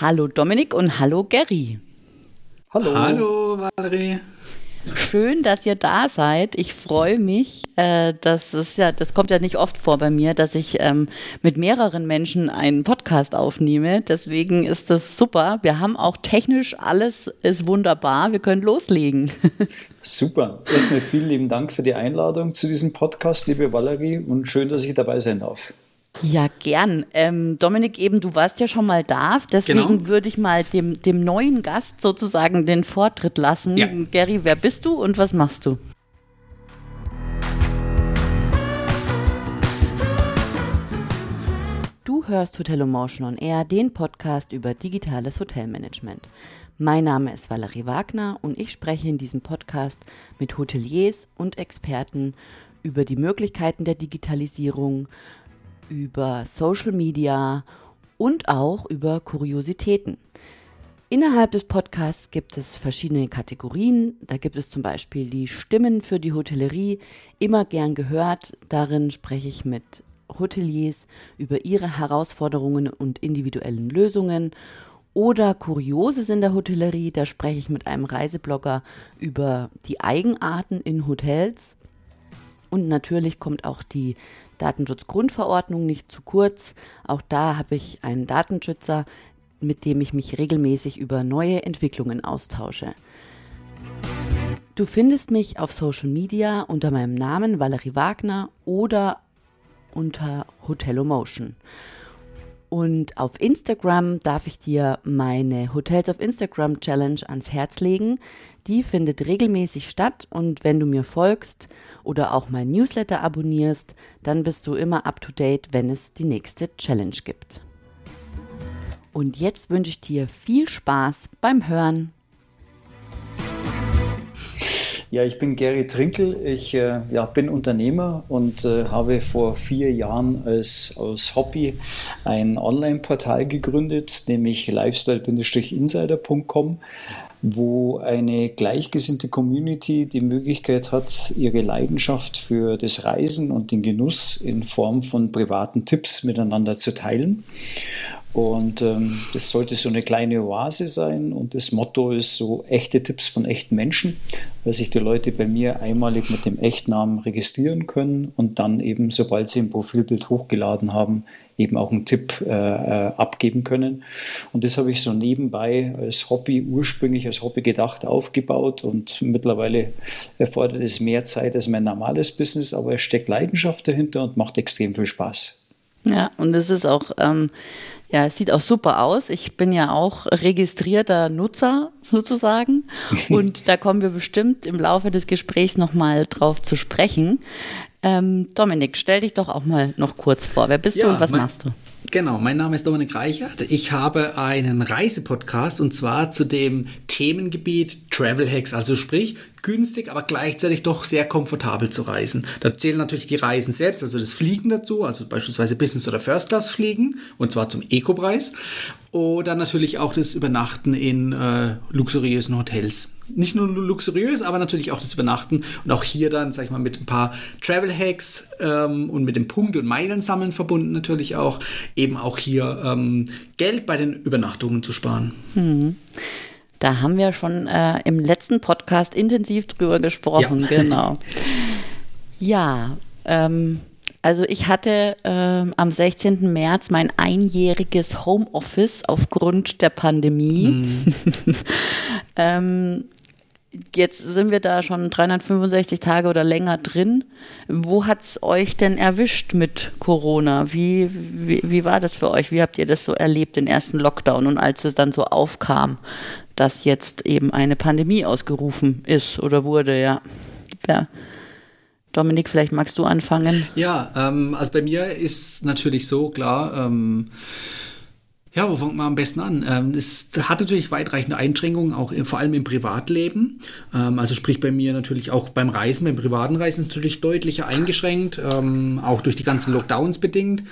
Hallo Dominik und hallo Gary. Hallo. Hallo Valerie. Schön, dass ihr da seid. Ich freue mich. Äh, das ist ja, das kommt ja nicht oft vor bei mir, dass ich ähm, mit mehreren Menschen einen Podcast aufnehme. Deswegen ist das super. Wir haben auch technisch alles ist wunderbar. Wir können loslegen. Super. Erstmal vielen lieben Dank für die Einladung zu diesem Podcast, liebe Valerie, und schön, dass ich dabei sein darf. Ja, gern. Ähm, Dominik, eben, du warst ja schon mal da, deswegen genau. würde ich mal dem, dem neuen Gast sozusagen den Vortritt lassen. Ja. Gary, wer bist du und was machst du? Du hörst Hotel Emotion on Air, den Podcast über digitales Hotelmanagement. Mein Name ist Valerie Wagner und ich spreche in diesem Podcast mit Hoteliers und Experten über die Möglichkeiten der Digitalisierung, über Social Media und auch über Kuriositäten. Innerhalb des Podcasts gibt es verschiedene Kategorien. Da gibt es zum Beispiel die Stimmen für die Hotellerie, immer gern gehört. Darin spreche ich mit Hoteliers über ihre Herausforderungen und individuellen Lösungen. Oder Kurioses in der Hotellerie, da spreche ich mit einem Reiseblogger über die Eigenarten in Hotels. Und natürlich kommt auch die Datenschutzgrundverordnung nicht zu kurz. Auch da habe ich einen Datenschützer, mit dem ich mich regelmäßig über neue Entwicklungen austausche. Du findest mich auf Social Media unter meinem Namen Valerie Wagner oder unter Hotelomotion. Und auf Instagram darf ich dir meine Hotels auf Instagram Challenge ans Herz legen. Die findet regelmäßig statt und wenn du mir folgst oder auch mein Newsletter abonnierst, dann bist du immer up to date, wenn es die nächste Challenge gibt. Und jetzt wünsche ich dir viel Spaß beim Hören. Ja, ich bin Gary Trinkel. Ich äh, ja, bin Unternehmer und äh, habe vor vier Jahren als, als Hobby ein Online-Portal gegründet, nämlich lifestyle-insider.com, wo eine gleichgesinnte Community die Möglichkeit hat, ihre Leidenschaft für das Reisen und den Genuss in Form von privaten Tipps miteinander zu teilen. Und ähm, das sollte so eine kleine Oase sein. Und das Motto ist so echte Tipps von echten Menschen, weil sich die Leute bei mir einmalig mit dem Echtnamen registrieren können und dann eben, sobald sie ein Profilbild hochgeladen haben, eben auch einen Tipp äh, äh, abgeben können. Und das habe ich so nebenbei als Hobby, ursprünglich als Hobby gedacht, aufgebaut. Und mittlerweile erfordert es mehr Zeit als mein normales Business, aber es steckt Leidenschaft dahinter und macht extrem viel Spaß. Ja, und es ist auch ähm, ja, es sieht auch super aus. Ich bin ja auch registrierter Nutzer sozusagen. Und da kommen wir bestimmt im Laufe des Gesprächs nochmal drauf zu sprechen. Ähm, Dominik, stell dich doch auch mal noch kurz vor. Wer bist ja, du und was machst du? Genau, mein Name ist Dominik Reichert. Ich habe einen Reisepodcast und zwar zu dem Themengebiet Travel Hacks, also sprich günstig, aber gleichzeitig doch sehr komfortabel zu reisen. Da zählen natürlich die Reisen selbst, also das Fliegen dazu, also beispielsweise Business- oder First-Class-Fliegen und zwar zum Eco-Preis. Oder natürlich auch das Übernachten in äh, luxuriösen Hotels. Nicht nur luxuriös, aber natürlich auch das Übernachten und auch hier dann, sag ich mal, mit ein paar Travel-Hacks ähm, und mit dem Punkt- und Meilensammeln verbunden natürlich auch, eben auch hier ähm, Geld bei den Übernachtungen zu sparen. Mhm. Da haben wir schon äh, im letzten Podcast intensiv drüber gesprochen, ja. genau. Ja, ähm, also ich hatte ähm, am 16. März mein einjähriges Homeoffice aufgrund der Pandemie. Mhm. ähm, jetzt sind wir da schon 365 Tage oder länger drin. Wo hat es euch denn erwischt mit Corona? Wie, wie, wie war das für euch? Wie habt ihr das so erlebt, den ersten Lockdown und als es dann so aufkam? dass jetzt eben eine Pandemie ausgerufen ist oder wurde, ja. ja. Dominik, vielleicht magst du anfangen. Ja, ähm, also bei mir ist natürlich so, klar, ähm, ja, wo fangen wir am besten an? Ähm, es hat natürlich weitreichende Einschränkungen, auch vor allem im Privatleben. Ähm, also sprich bei mir natürlich auch beim Reisen, beim privaten Reisen natürlich deutlicher eingeschränkt, ähm, auch durch die ganzen Lockdowns bedingt.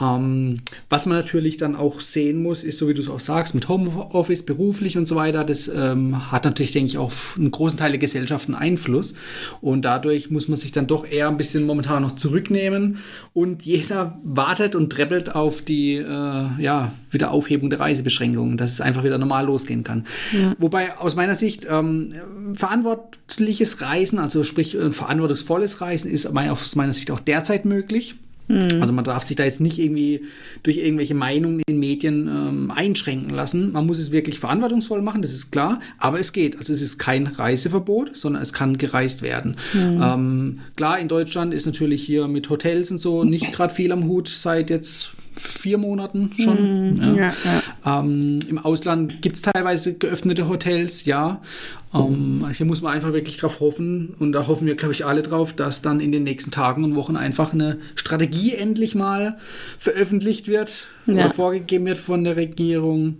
Ähm, was man natürlich dann auch sehen muss, ist, so wie du es auch sagst, mit Homeoffice, beruflich und so weiter, das ähm, hat natürlich, denke ich, auch einen großen Teil der Gesellschaft einen Einfluss. Und dadurch muss man sich dann doch eher ein bisschen momentan noch zurücknehmen. Und jeder wartet und treppelt auf die äh, ja, Wiederaufhebung der Reisebeschränkungen, dass es einfach wieder normal losgehen kann. Ja. Wobei aus meiner Sicht ähm, verantwortliches Reisen, also sprich äh, verantwortungsvolles Reisen, ist aus meiner Sicht auch derzeit möglich. Mhm. Also man darf sich da jetzt nicht irgendwie durch irgendwelche Meinungen in Medien ähm, einschränken lassen. Man muss es wirklich verantwortungsvoll machen, das ist klar, aber es geht. Also es ist kein Reiseverbot, sondern es kann gereist werden. Mhm. Ähm, klar, in Deutschland ist natürlich hier mit Hotels und so nicht gerade viel am Hut seit jetzt vier Monaten schon. Mhm, ja. Ja. Ähm, Im Ausland gibt es teilweise geöffnete Hotels, ja. Ähm, hier muss man einfach wirklich drauf hoffen und da hoffen wir, glaube ich, alle drauf, dass dann in den nächsten Tagen und Wochen einfach eine Strategie endlich mal veröffentlicht wird oder vorgegeben wird von der Regierung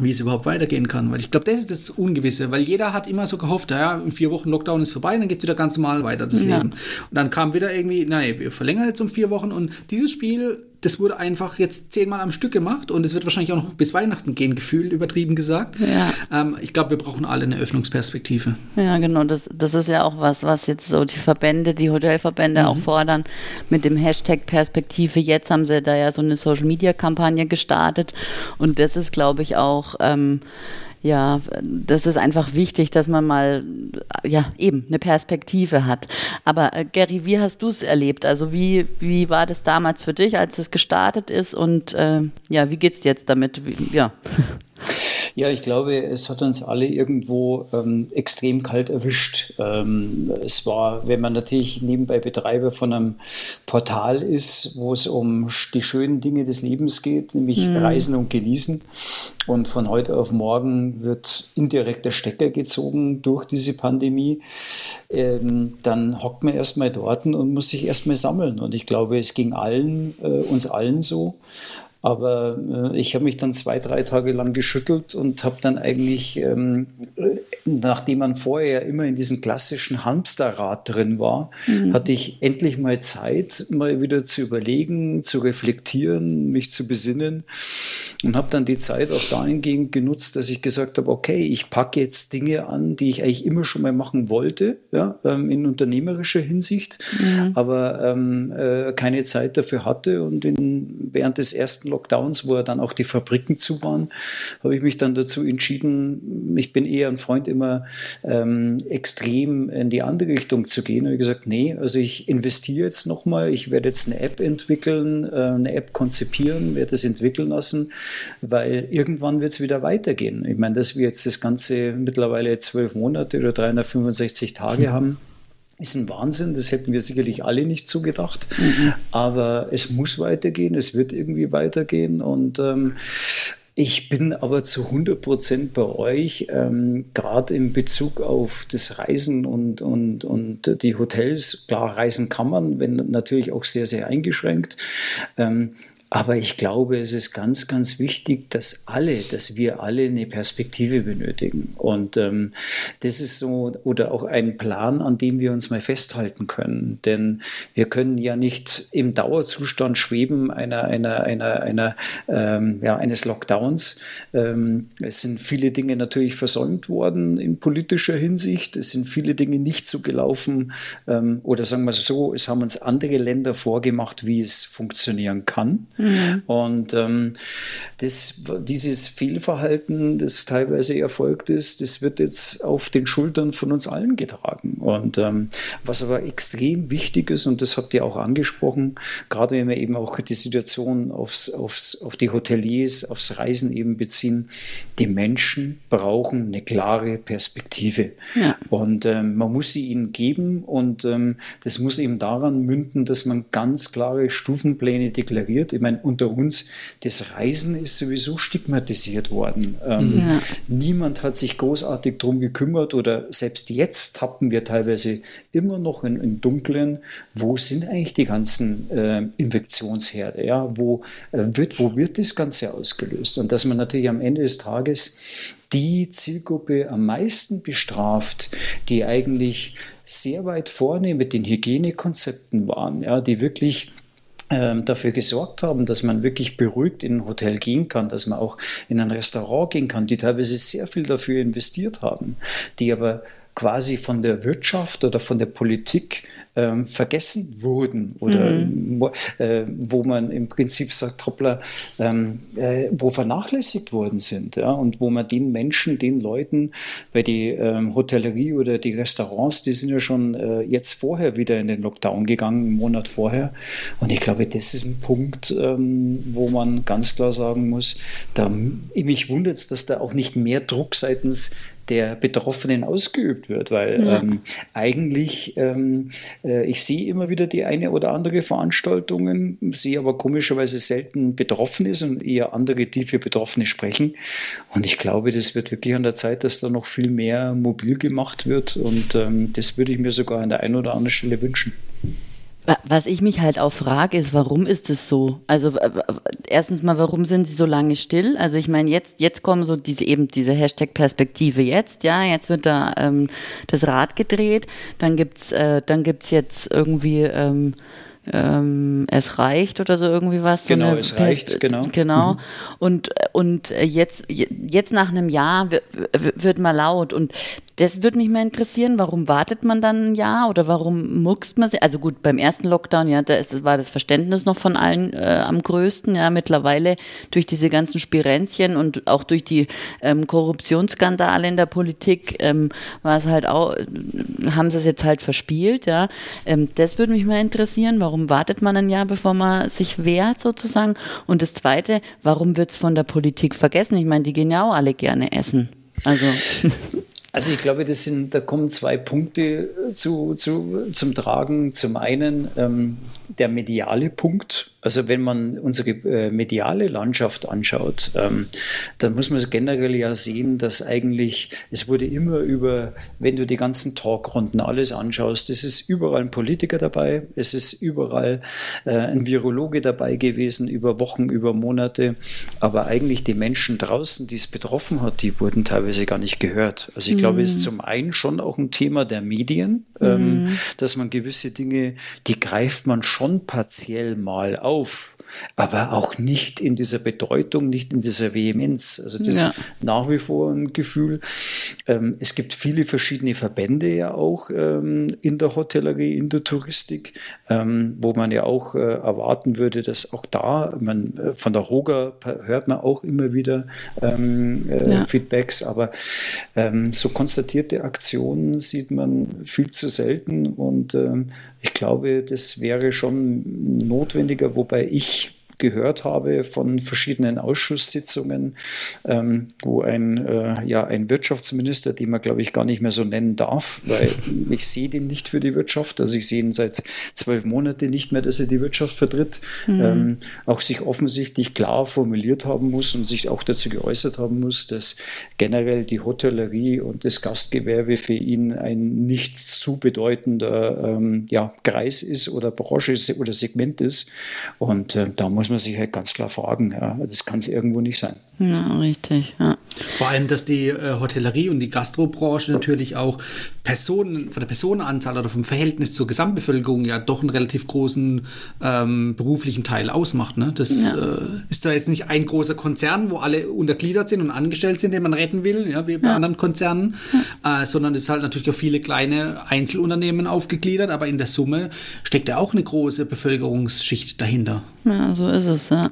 wie es überhaupt weitergehen kann. Weil ich glaube, das ist das Ungewisse, weil jeder hat immer so gehofft, ja, in vier Wochen Lockdown ist vorbei, dann geht es wieder ganz normal weiter, das ja. Leben. Und dann kam wieder irgendwie, nein, wir verlängern jetzt um vier Wochen und dieses Spiel das wurde einfach jetzt zehnmal am Stück gemacht und es wird wahrscheinlich auch noch bis Weihnachten gehen, gefühlt übertrieben gesagt. Ja. Ähm, ich glaube, wir brauchen alle eine Öffnungsperspektive. Ja, genau. Das, das ist ja auch was, was jetzt so die Verbände, die Hotelverbände mhm. auch fordern mit dem Hashtag Perspektive. Jetzt haben sie da ja so eine Social-Media-Kampagne gestartet und das ist, glaube ich, auch. Ähm, ja, das ist einfach wichtig, dass man mal, ja, eben eine Perspektive hat. Aber äh, Gary, wie hast du es erlebt? Also wie, wie war das damals für dich, als es gestartet ist und äh, ja, wie geht's jetzt damit? Wie, ja. Ja, ich glaube, es hat uns alle irgendwo ähm, extrem kalt erwischt. Ähm, es war, wenn man natürlich nebenbei Betreiber von einem Portal ist, wo es um die schönen Dinge des Lebens geht, nämlich mhm. Reisen und Genießen. Und von heute auf morgen wird indirekt der Stecker gezogen durch diese Pandemie. Ähm, dann hockt man erstmal dort und muss sich erstmal sammeln. Und ich glaube, es ging allen, äh, uns allen so. Aber äh, ich habe mich dann zwei, drei Tage lang geschüttelt und habe dann eigentlich, ähm, nachdem man vorher immer in diesem klassischen Hamsterrad drin war, mhm. hatte ich endlich mal Zeit, mal wieder zu überlegen, zu reflektieren, mich zu besinnen und habe dann die Zeit auch dahingehend genutzt, dass ich gesagt habe, okay, ich packe jetzt Dinge an, die ich eigentlich immer schon mal machen wollte, ja, ähm, in unternehmerischer Hinsicht, mhm. aber ähm, äh, keine Zeit dafür hatte und in, während des ersten Lockdowns, wo dann auch die Fabriken zu waren, habe ich mich dann dazu entschieden, ich bin eher ein Freund, immer ähm, extrem in die andere Richtung zu gehen. Und ich gesagt, nee, also ich investiere jetzt nochmal, ich werde jetzt eine App entwickeln, äh, eine App konzipieren, werde es entwickeln lassen, weil irgendwann wird es wieder weitergehen. Ich meine, dass wir jetzt das Ganze mittlerweile zwölf Monate oder 365 Tage mhm. haben, ist ein Wahnsinn, das hätten wir sicherlich alle nicht so gedacht. Mhm. Aber es muss weitergehen, es wird irgendwie weitergehen. Und ähm, ich bin aber zu 100 Prozent bei euch, ähm, gerade in Bezug auf das Reisen und, und, und die Hotels. Klar, reisen kann man, wenn natürlich auch sehr, sehr eingeschränkt. Ähm, aber ich glaube, es ist ganz, ganz wichtig, dass alle, dass wir alle eine Perspektive benötigen. Und ähm, das ist so, oder auch ein Plan, an dem wir uns mal festhalten können. Denn wir können ja nicht im Dauerzustand schweben einer, einer, einer, einer, ähm, ja, eines Lockdowns. Ähm, es sind viele Dinge natürlich versäumt worden in politischer Hinsicht. Es sind viele Dinge nicht so gelaufen. Ähm, oder sagen wir so, es haben uns andere Länder vorgemacht, wie es funktionieren kann. Mhm. Und ähm, das, dieses Fehlverhalten, das teilweise erfolgt ist, das wird jetzt auf den Schultern von uns allen getragen. Und ähm, was aber extrem wichtig ist, und das habt ihr auch angesprochen, gerade wenn wir eben auch die Situation aufs, aufs, auf die Hoteliers, aufs Reisen eben beziehen, die Menschen brauchen eine klare Perspektive. Ja. Und ähm, man muss sie ihnen geben und ähm, das muss eben daran münden, dass man ganz klare Stufenpläne deklariert. Ich meine, meine, unter uns, das Reisen ist sowieso stigmatisiert worden. Ähm, ja. Niemand hat sich großartig darum gekümmert oder selbst jetzt tappen wir teilweise immer noch in, in Dunklen, wo sind eigentlich die ganzen äh, Infektionsherde, ja? wo, äh, wird, wo wird das Ganze ausgelöst? Und dass man natürlich am Ende des Tages die Zielgruppe am meisten bestraft, die eigentlich sehr weit vorne mit den Hygienekonzepten waren, ja, die wirklich dafür gesorgt haben, dass man wirklich beruhigt in ein Hotel gehen kann, dass man auch in ein Restaurant gehen kann, die teilweise sehr viel dafür investiert haben, die aber quasi von der Wirtschaft oder von der Politik ähm, vergessen wurden oder mhm. äh, wo man im Prinzip sagt, hoppla, ähm, äh, wo vernachlässigt worden sind ja, und wo man den Menschen, den Leuten, bei die ähm, Hotellerie oder die Restaurants, die sind ja schon äh, jetzt vorher wieder in den Lockdown gegangen, einen Monat vorher und ich glaube, das ist ein Punkt, ähm, wo man ganz klar sagen muss, da, mich wundert es, dass da auch nicht mehr Druck seitens der Betroffenen ausgeübt wird, weil ja. ähm, eigentlich, ähm, äh, ich sehe immer wieder die eine oder andere Veranstaltungen, sehe aber komischerweise selten Betroffene und eher andere, die für Betroffene sprechen. Und ich glaube, das wird wirklich an der Zeit, dass da noch viel mehr mobil gemacht wird und ähm, das würde ich mir sogar an der einen oder anderen Stelle wünschen. Was ich mich halt auch frage, ist, warum ist es so? Also erstens mal, warum sind sie so lange still? Also ich meine, jetzt, jetzt kommen so diese eben diese Hashtag-Perspektive jetzt, ja, jetzt wird da ähm, das Rad gedreht, dann gibt's, äh, dann gibt's jetzt irgendwie ähm, ähm, es reicht oder so irgendwie was. Genau, so es Pers reicht, genau. Genau. Mhm. Und, und jetzt, jetzt nach einem Jahr wird mal laut und das würde mich mal interessieren, warum wartet man dann ein Jahr oder warum muckst man sich? Also gut, beim ersten Lockdown, ja, da ist, war das Verständnis noch von allen äh, am größten. Ja, mittlerweile durch diese ganzen Spirenzchen und auch durch die ähm, Korruptionsskandale in der Politik ähm, war es halt auch, haben sie es jetzt halt verspielt. Ja, ähm, das würde mich mal interessieren. Warum wartet man ein Jahr, bevor man sich wehrt sozusagen? Und das Zweite, warum wird es von der Politik vergessen? Ich meine, die gehen ja auch alle gerne essen. Also. Also ich glaube, das sind, da kommen zwei Punkte zu, zu, zum Tragen. Zum einen ähm, der mediale Punkt. Also wenn man unsere äh, mediale Landschaft anschaut, ähm, dann muss man generell ja sehen, dass eigentlich, es wurde immer über, wenn du die ganzen Talkrunden alles anschaust, es ist überall ein Politiker dabei, es ist überall äh, ein Virologe dabei gewesen, über Wochen, über Monate, aber eigentlich die Menschen draußen, die es betroffen hat, die wurden teilweise gar nicht gehört. Also ich mhm. glaube, es ist zum einen schon auch ein Thema der Medien, ähm, mhm. dass man gewisse Dinge, die greift man schon partiell mal auf aber auch nicht in dieser Bedeutung, nicht in dieser Vehemenz. Also das ja. ist nach wie vor ein Gefühl. Ähm, es gibt viele verschiedene Verbände ja auch ähm, in der Hotellerie, in der Touristik, ähm, wo man ja auch äh, erwarten würde, dass auch da, man, äh, von der Hoga hört man auch immer wieder ähm, äh, ja. Feedbacks, aber ähm, so konstatierte Aktionen sieht man viel zu selten und ähm, ich glaube, das wäre schon notwendiger, wobei ich gehört habe von verschiedenen Ausschusssitzungen, ähm, wo ein, äh, ja, ein Wirtschaftsminister, den man glaube ich gar nicht mehr so nennen darf, weil ich sehe den nicht für die Wirtschaft, also ich sehe ihn seit zwölf Monaten nicht mehr, dass er die Wirtschaft vertritt, mhm. ähm, auch sich offensichtlich klar formuliert haben muss und sich auch dazu geäußert haben muss, dass generell die Hotellerie und das Gastgewerbe für ihn ein nicht zu bedeutender ähm, ja, Kreis ist oder Branche oder Segment ist. Und äh, da muss muss man sich halt ganz klar fragen. Ja, das kann es irgendwo nicht sein. Ja, richtig. Ja. Vor allem, dass die äh, Hotellerie und die Gastrobranche natürlich auch Personen, von der Personenanzahl oder vom Verhältnis zur Gesamtbevölkerung ja doch einen relativ großen ähm, beruflichen Teil ausmacht. Ne? Das ja. äh, ist da jetzt nicht ein großer Konzern, wo alle untergliedert sind und angestellt sind, den man retten will, ja, wie bei ja. anderen Konzernen, äh, sondern es ist halt natürlich auch viele kleine Einzelunternehmen aufgegliedert, aber in der Summe steckt ja auch eine große Bevölkerungsschicht dahinter. Ja, so ist es, ja.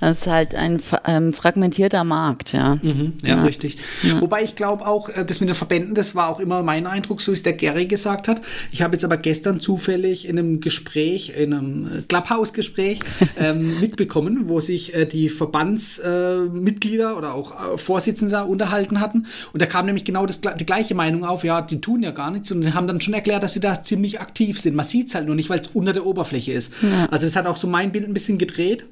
Das ist halt ein ähm, fragmentierter Markt, ja. Mhm, ja, ja, richtig. Ja. Wobei ich glaube auch, äh, das mit den Verbänden, das war auch immer mein Eindruck, so wie es der Gary gesagt hat. Ich habe jetzt aber gestern zufällig in einem Gespräch, in einem äh, Clubhouse-Gespräch ähm, mitbekommen, wo sich äh, die Verbandsmitglieder äh, oder auch äh, Vorsitzende da unterhalten hatten. Und da kam nämlich genau das, die gleiche Meinung auf, ja, die tun ja gar nichts und haben dann schon erklärt, dass sie da ziemlich aktiv sind. Man sieht es halt nur nicht, weil es unter der Oberfläche ist. Ja. Also das hat auch so mein Bild ein bisschen gedreht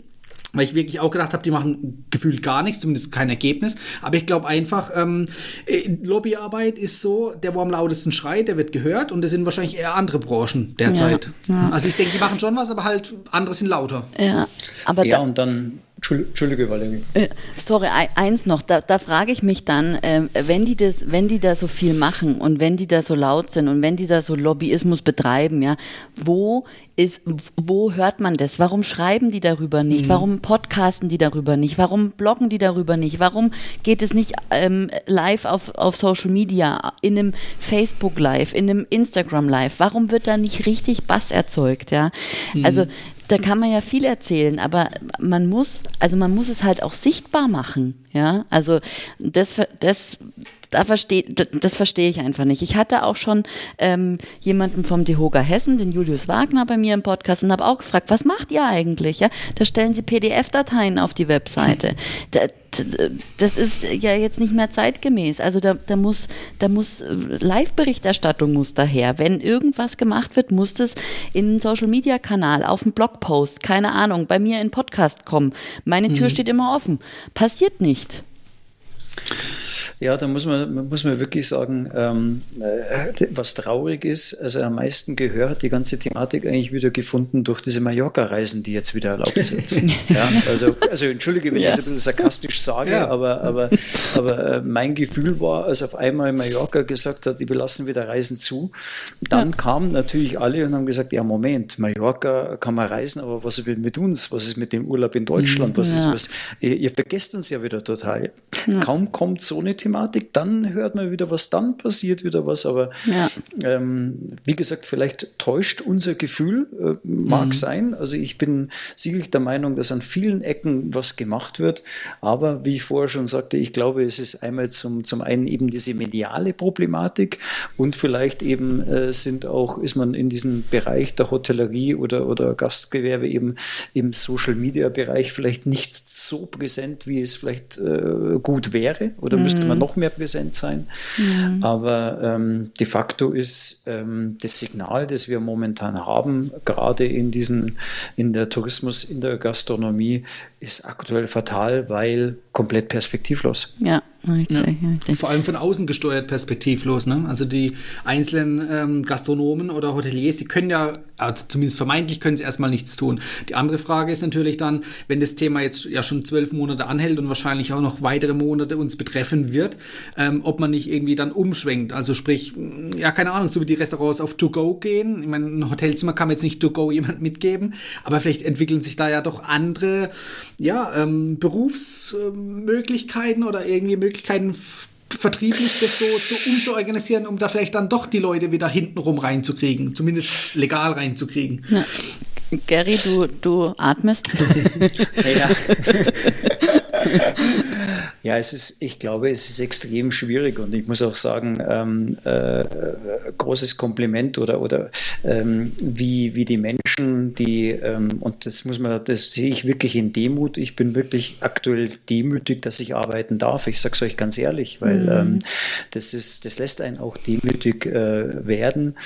weil ich wirklich auch gedacht habe, die machen gefühlt gar nichts, zumindest kein Ergebnis. Aber ich glaube einfach, ähm, äh, Lobbyarbeit ist so, der, wo am lautesten schreit, der wird gehört und das sind wahrscheinlich eher andere Branchen derzeit. Ja, ja. Also ich denke, die machen schon was, aber halt andere sind lauter. Ja, aber ja und dann Entschuldige, Valerie. Äh, sorry, eins noch, da, da frage ich mich dann, äh, wenn, die das, wenn die da so viel machen und wenn die da so laut sind und wenn die da so Lobbyismus betreiben, ja, wo ist, wo hört man das? Warum schreiben die darüber nicht? Mhm. Warum podcasten die darüber nicht? Warum bloggen die darüber nicht? Warum geht es nicht ähm, live auf, auf Social Media, in einem Facebook Live, in einem Instagram Live? Warum wird da nicht richtig Bass erzeugt? Ja, mhm. also da kann man ja viel erzählen, aber man muss, also man muss es halt auch sichtbar machen, ja. Also das, das, da versteh, das verstehe ich einfach nicht. Ich hatte auch schon ähm, jemanden vom DeHoga Hessen, den Julius Wagner, bei mir im Podcast und habe auch gefragt, was macht ihr eigentlich? Ja, da stellen sie PDF-Dateien auf die Webseite. Da, das ist ja jetzt nicht mehr zeitgemäß. Also da, da muss, da muss äh, Live-Berichterstattung muss daher. Wenn irgendwas gemacht wird, muss das in einen Social-Media-Kanal, auf einen Blogpost, keine Ahnung, bei mir in Podcast kommen. Meine Tür mhm. steht immer offen. Passiert nicht. Ja, da muss man, muss man wirklich sagen, ähm, äh, was traurig ist, also am meisten gehört die ganze Thematik eigentlich wieder gefunden durch diese Mallorca-Reisen, die jetzt wieder erlaubt sind. ja, also, also entschuldige, wenn ja. ich es ein bisschen sarkastisch sage, ja. aber, aber, aber äh, mein Gefühl war, als auf einmal Mallorca gesagt hat, wir lassen wieder Reisen zu, dann ja. kamen natürlich alle und haben gesagt, ja Moment, Mallorca kann man reisen, aber was ist mit uns? Was ist mit dem Urlaub in Deutschland? Was ist was? Ihr, ihr vergesst uns ja wieder total. Kaum kommt so eine Thematik Thematik, dann hört man wieder was, dann passiert wieder was. Aber ja. ähm, wie gesagt, vielleicht täuscht unser Gefühl, äh, mag mhm. sein. Also ich bin sicherlich der Meinung, dass an vielen Ecken was gemacht wird. Aber wie ich vorher schon sagte, ich glaube, es ist einmal zum, zum einen eben diese mediale Problematik und vielleicht eben äh, sind auch, ist man in diesem Bereich der Hotellerie oder, oder Gastgewerbe eben im Social Media Bereich vielleicht nicht so präsent, wie es vielleicht äh, gut wäre oder mhm. müsste man noch mehr präsent sein. Mhm. Aber ähm, de facto ist ähm, das Signal, das wir momentan haben, gerade in diesen, in der Tourismus, in der Gastronomie, ist aktuell fatal, weil komplett perspektivlos. Ja, richtig, ja. richtig. Vor allem von außen gesteuert perspektivlos. Ne? Also die einzelnen ähm, Gastronomen oder Hoteliers, die können ja, also zumindest vermeintlich können sie erstmal nichts tun. Die andere Frage ist natürlich dann, wenn das Thema jetzt ja schon zwölf Monate anhält und wahrscheinlich auch noch weitere Monate uns betreffen wird, ähm, ob man nicht irgendwie dann umschwenkt. Also sprich, ja, keine Ahnung, so wie die Restaurants auf To-Go gehen. Ich meine, ein Hotelzimmer kann man jetzt nicht To-Go jemand mitgeben, aber vielleicht entwickeln sich da ja doch andere ja, ähm, Berufsmöglichkeiten oder irgendwie Möglichkeiten, vertrieblich das so, so umzuorganisieren, um da vielleicht dann doch die Leute wieder hintenrum reinzukriegen, zumindest legal reinzukriegen. Ja. Gary, du, du atmest. ja. Ja, es ist, ich glaube, es ist extrem schwierig und ich muss auch sagen, ähm, äh, großes Kompliment oder, oder ähm, wie, wie die Menschen, die, ähm, und das muss man, das sehe ich wirklich in Demut. Ich bin wirklich aktuell demütig, dass ich arbeiten darf. Ich sage es euch ganz ehrlich, weil mhm. Ähm, das ist, das lässt einen auch demütig äh, werden,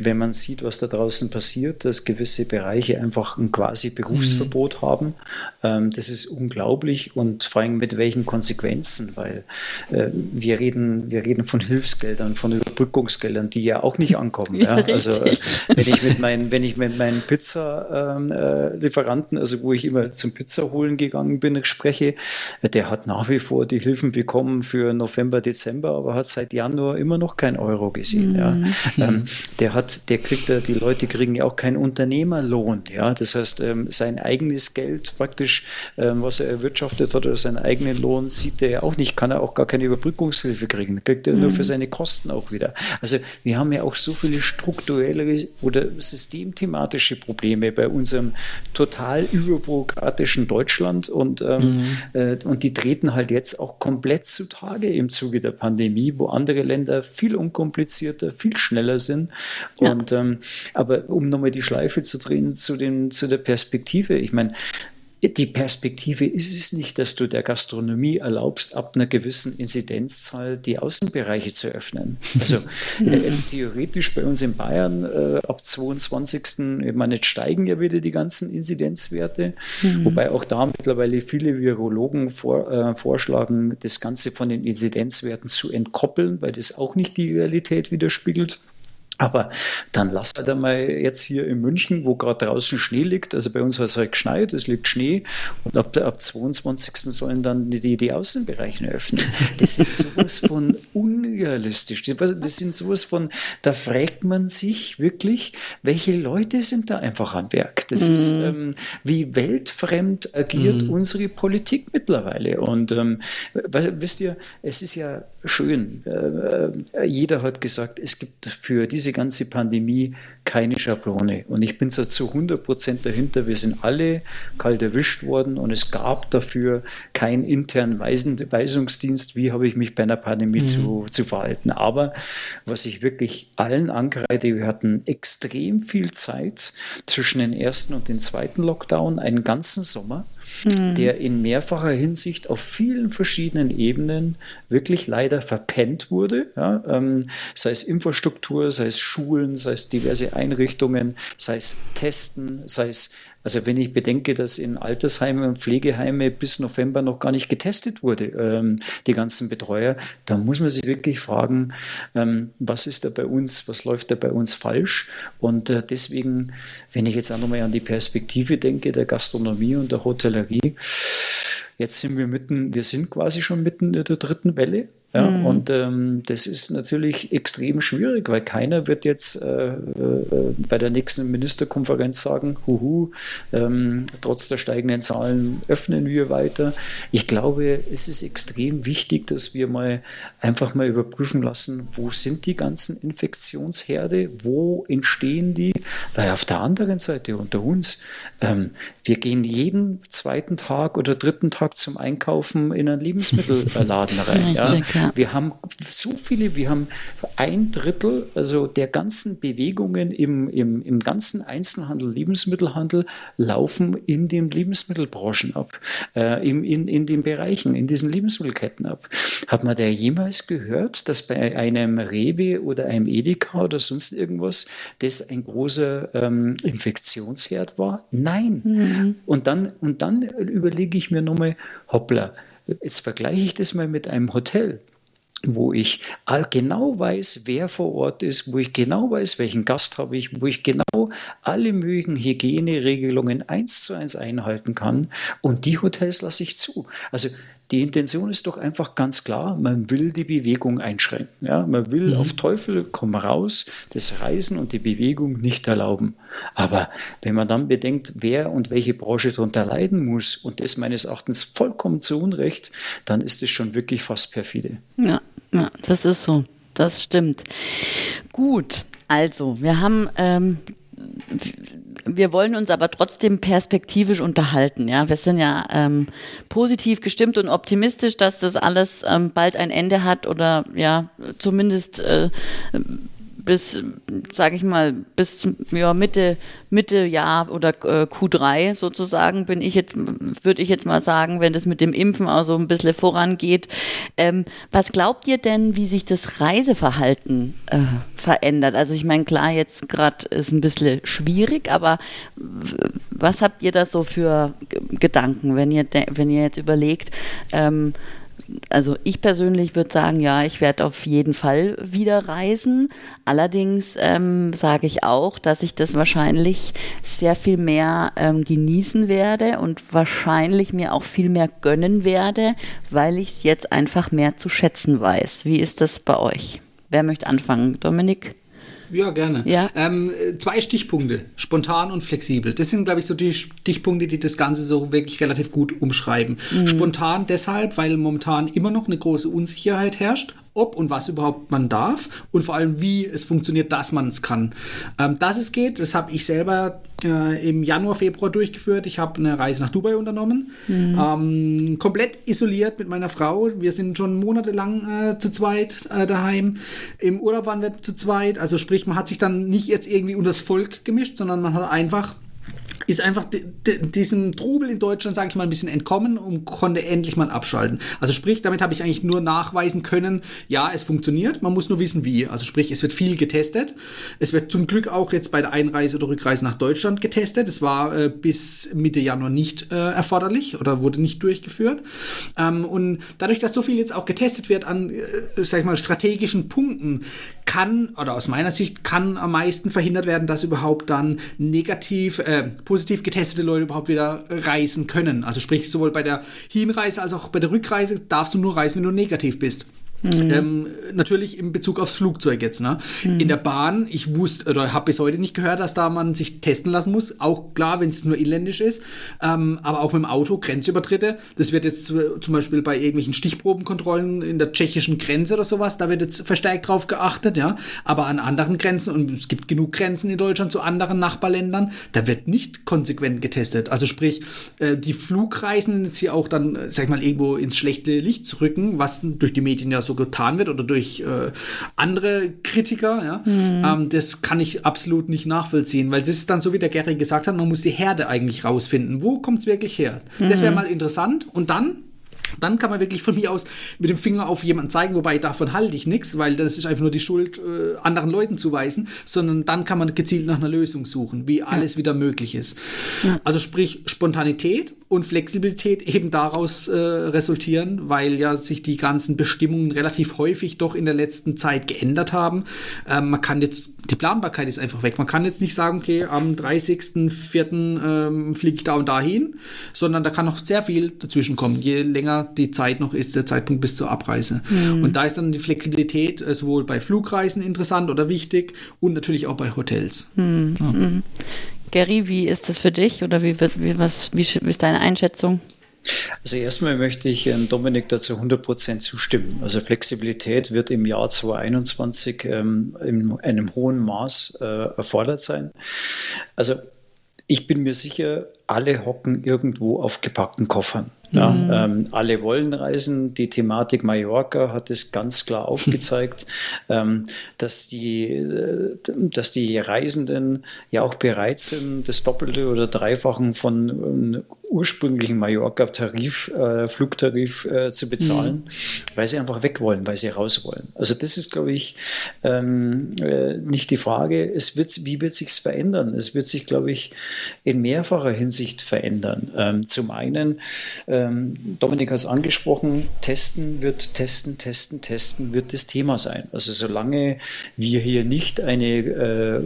wenn man sieht, was da draußen passiert, dass gewisse Bereiche einfach ein quasi Berufsverbot mhm. haben. Ähm, das ist unglaublich und vor allem mit welchen Konsequenzen Konsequenzen, weil äh, wir, reden, wir reden von Hilfsgeldern, von Überbrückungsgeldern, die ja auch nicht ankommen. Ja, ja. Also äh, wenn ich mit meinen, wenn ich mit meinen Pizza-Lieferanten, ähm, äh, also wo ich immer zum Pizza holen gegangen bin, spreche, äh, der hat nach wie vor die Hilfen bekommen für November, Dezember, aber hat seit Januar immer noch kein Euro gesehen. Mhm. Ja. Ähm, der hat, der kriegt, die Leute kriegen ja auch keinen Unternehmerlohn. Ja, das heißt, ähm, sein eigenes Geld praktisch, ähm, was er erwirtschaftet hat, oder seinen eigenen Lohn, sieht er ja auch nicht, kann er auch gar keine Überbrückungshilfe kriegen, kriegt er mhm. nur für mhm. seine Kosten auch wieder. Also wir haben ja auch so viele strukturelle oder systemthematische Probleme bei unserem total überbürokratischen Deutschland und, ähm, mhm. äh, und die treten halt jetzt auch komplett zutage im Zuge der Pandemie, wo andere Länder viel unkomplizierter, viel schneller sind. Ja. Und ähm, aber um nochmal die Schleife zu drehen zu, den, zu der Perspektive, ich meine, die Perspektive ist es nicht, dass du der Gastronomie erlaubst, ab einer gewissen Inzidenzzahl die Außenbereiche zu öffnen. Also jetzt theoretisch bei uns in Bayern äh, ab 22. Ich meine, jetzt steigen ja wieder die ganzen Inzidenzwerte, mhm. wobei auch da mittlerweile viele Virologen vor, äh, vorschlagen, das Ganze von den Inzidenzwerten zu entkoppeln, weil das auch nicht die Realität widerspiegelt. Aber dann lass halt einmal jetzt hier in München, wo gerade draußen Schnee liegt, also bei uns hat es halt geschneit, es liegt Schnee und ab, ab 22. sollen dann die, die Außenbereiche öffnen. Das ist sowas von unrealistisch. Das sind sowas von, da fragt man sich wirklich, welche Leute sind da einfach am Werk? Das mhm. ist, ähm, wie weltfremd agiert mhm. unsere Politik mittlerweile. Und ähm, wisst ihr, es ist ja schön, äh, äh, jeder hat gesagt, es gibt für diese diese ganze Pandemie keine Schablone. Und ich bin so zu 100 Prozent dahinter. Wir sind alle kalt erwischt worden und es gab dafür keinen internen Weisungsdienst, wie habe ich mich bei einer Pandemie mhm. zu, zu verhalten. Aber was ich wirklich allen angreide, wir hatten extrem viel Zeit zwischen den ersten und den zweiten Lockdown, einen ganzen Sommer, mhm. der in mehrfacher Hinsicht auf vielen verschiedenen Ebenen wirklich leider verpennt wurde. Ja, ähm, sei es Infrastruktur, sei es es Schulen, sei es diverse Einrichtungen, sei es Testen, sei es, also wenn ich bedenke, dass in Altersheimen und Pflegeheime bis November noch gar nicht getestet wurde, ähm, die ganzen Betreuer, da muss man sich wirklich fragen, ähm, was ist da bei uns, was läuft da bei uns falsch? Und äh, deswegen, wenn ich jetzt auch nochmal an die Perspektive denke, der Gastronomie und der Hotellerie, jetzt sind wir mitten, wir sind quasi schon mitten in der dritten Welle. Ja, mhm. Und ähm, das ist natürlich extrem schwierig, weil keiner wird jetzt äh, äh, bei der nächsten Ministerkonferenz sagen, huhu, ähm, trotz der steigenden Zahlen öffnen wir weiter. Ich glaube, es ist extrem wichtig, dass wir mal einfach mal überprüfen lassen, wo sind die ganzen Infektionsherde, wo entstehen die, weil auf der anderen Seite unter uns, ähm, wir gehen jeden zweiten Tag oder dritten Tag zum Einkaufen in einen Lebensmittelladen rein. ja. Wir haben so viele, wir haben ein Drittel also der ganzen Bewegungen im, im, im ganzen Einzelhandel, Lebensmittelhandel laufen in den Lebensmittelbranchen ab, äh, in, in, in den Bereichen, in diesen Lebensmittelketten ab. Hat man da jemals gehört, dass bei einem Rewe oder einem Edeka oder sonst irgendwas das ein großer ähm, Infektionsherd war? Nein. Mhm. Und, dann, und dann überlege ich mir nochmal, hoppla, jetzt vergleiche ich das mal mit einem Hotel wo ich genau weiß, wer vor Ort ist, wo ich genau weiß, welchen Gast habe ich, wo ich genau alle möglichen Hygieneregelungen eins zu eins einhalten kann. Und die Hotels lasse ich zu. Also die Intention ist doch einfach ganz klar, man will die Bewegung einschränken. Ja? Man will mhm. auf Teufel komm raus das Reisen und die Bewegung nicht erlauben. Aber wenn man dann bedenkt, wer und welche Branche darunter leiden muss, und das meines Erachtens vollkommen zu Unrecht, dann ist es schon wirklich fast perfide. Ja, ja das ist so. Das stimmt. Gut, also wir haben ähm, wir wollen uns aber trotzdem perspektivisch unterhalten. Ja, wir sind ja ähm, positiv gestimmt und optimistisch, dass das alles ähm, bald ein Ende hat oder ja zumindest äh, bis, sage ich mal, bis ja, Mitte, Mitte Jahr oder äh, Q3 sozusagen bin ich jetzt, würde ich jetzt mal sagen, wenn das mit dem Impfen auch so ein bisschen vorangeht. Ähm, was glaubt ihr denn, wie sich das Reiseverhalten äh, verändert? Also ich meine, klar, jetzt gerade ist ein bisschen schwierig, aber was habt ihr da so für Gedanken, wenn ihr, wenn ihr jetzt überlegt, ähm, also ich persönlich würde sagen, ja, ich werde auf jeden Fall wieder reisen. Allerdings ähm, sage ich auch, dass ich das wahrscheinlich sehr viel mehr ähm, genießen werde und wahrscheinlich mir auch viel mehr gönnen werde, weil ich es jetzt einfach mehr zu schätzen weiß. Wie ist das bei euch? Wer möchte anfangen? Dominik? Ja, gerne. Ja? Ähm, zwei Stichpunkte, spontan und flexibel. Das sind, glaube ich, so die Stichpunkte, die das Ganze so wirklich relativ gut umschreiben. Mhm. Spontan deshalb, weil momentan immer noch eine große Unsicherheit herrscht, ob und was überhaupt man darf und vor allem, wie es funktioniert, dass man es kann. Ähm, dass es geht, das habe ich selber äh, im Januar, Februar durchgeführt. Ich habe eine Reise nach Dubai unternommen, mhm. ähm, komplett isoliert mit meiner Frau. Wir sind schon monatelang äh, zu zweit äh, daheim. Im Urlaub waren wir zu zweit, also sprich, man hat sich dann nicht jetzt irgendwie unter das Volk gemischt, sondern man hat einfach ist einfach diesem Trubel in Deutschland, sage ich mal, ein bisschen entkommen und konnte endlich mal abschalten. Also sprich, damit habe ich eigentlich nur nachweisen können, ja, es funktioniert, man muss nur wissen, wie. Also sprich, es wird viel getestet. Es wird zum Glück auch jetzt bei der Einreise oder Rückreise nach Deutschland getestet. Es war äh, bis Mitte Januar nicht äh, erforderlich oder wurde nicht durchgeführt. Ähm, und dadurch, dass so viel jetzt auch getestet wird an, äh, sag ich mal, strategischen Punkten, kann, oder aus meiner Sicht, kann am meisten verhindert werden, dass überhaupt dann negativ, äh, positiv getestete Leute überhaupt wieder reisen können. Also sprich, sowohl bei der Hinreise als auch bei der Rückreise darfst du nur reisen, wenn du negativ bist. Mhm. Ähm, natürlich in Bezug aufs Flugzeug jetzt. Ne? Mhm. In der Bahn, ich wusste oder habe bis heute nicht gehört, dass da man sich testen lassen muss. Auch klar, wenn es nur inländisch ist. Ähm, aber auch mit dem Auto, Grenzübertritte. Das wird jetzt zum Beispiel bei irgendwelchen Stichprobenkontrollen in der tschechischen Grenze oder sowas, da wird jetzt verstärkt drauf geachtet. ja. Aber an anderen Grenzen, und es gibt genug Grenzen in Deutschland zu anderen Nachbarländern, da wird nicht konsequent getestet. Also sprich, äh, die Flugreisen jetzt hier auch dann, sag ich mal, irgendwo ins schlechte Licht zu rücken, was durch die Medien ja so getan wird oder durch äh, andere Kritiker, ja, mhm. ähm, das kann ich absolut nicht nachvollziehen, weil das ist dann so, wie der Gary gesagt hat, man muss die Herde eigentlich rausfinden. Wo kommt es wirklich her? Mhm. Das wäre mal interessant. Und dann dann kann man wirklich von mir aus mit dem Finger auf jemanden zeigen, wobei davon halte ich nichts, weil das ist einfach nur die Schuld äh, anderen Leuten zuweisen, sondern dann kann man gezielt nach einer Lösung suchen, wie alles ja. wieder möglich ist. Ja. Also sprich Spontanität und Flexibilität eben daraus äh, resultieren, weil ja sich die ganzen Bestimmungen relativ häufig doch in der letzten Zeit geändert haben. Ähm, man kann jetzt, die Planbarkeit ist einfach weg. Man kann jetzt nicht sagen, okay, am 30.04. Ähm, fliege ich da und dahin, sondern da kann noch sehr viel dazwischen kommen, je länger die Zeit noch ist, der Zeitpunkt bis zur Abreise. Mhm. Und da ist dann die Flexibilität äh, sowohl bei Flugreisen interessant oder wichtig und natürlich auch bei Hotels. Mhm. Ja. Gary, wie ist das für dich oder wie, wird, wie, was, wie ist deine Einschätzung? Also erstmal möchte ich ähm, Dominik dazu 100% zustimmen. Also Flexibilität wird im Jahr 2021 ähm, in einem hohen Maß äh, erfordert sein. Also ich bin mir sicher, alle hocken irgendwo auf gepackten Koffern. Ja, mhm. ähm, alle wollen reisen. Die Thematik Mallorca hat es ganz klar aufgezeigt, ähm, dass, die, äh, dass die Reisenden ja auch bereit sind, das Doppelte oder Dreifachen von ähm, ursprünglichen Mallorca-Tarif, äh, Flugtarif äh, zu bezahlen, mhm. weil sie einfach weg wollen, weil sie raus wollen. Also das ist, glaube ich, ähm, äh, nicht die Frage. Es wird, wie wird sich verändern? Es wird sich, glaube ich, in mehrfacher Hinsicht verändern. Ähm, zum einen, ähm, Dominik hat es angesprochen, testen wird testen, testen, testen wird das Thema sein. Also solange wir hier nicht eine äh,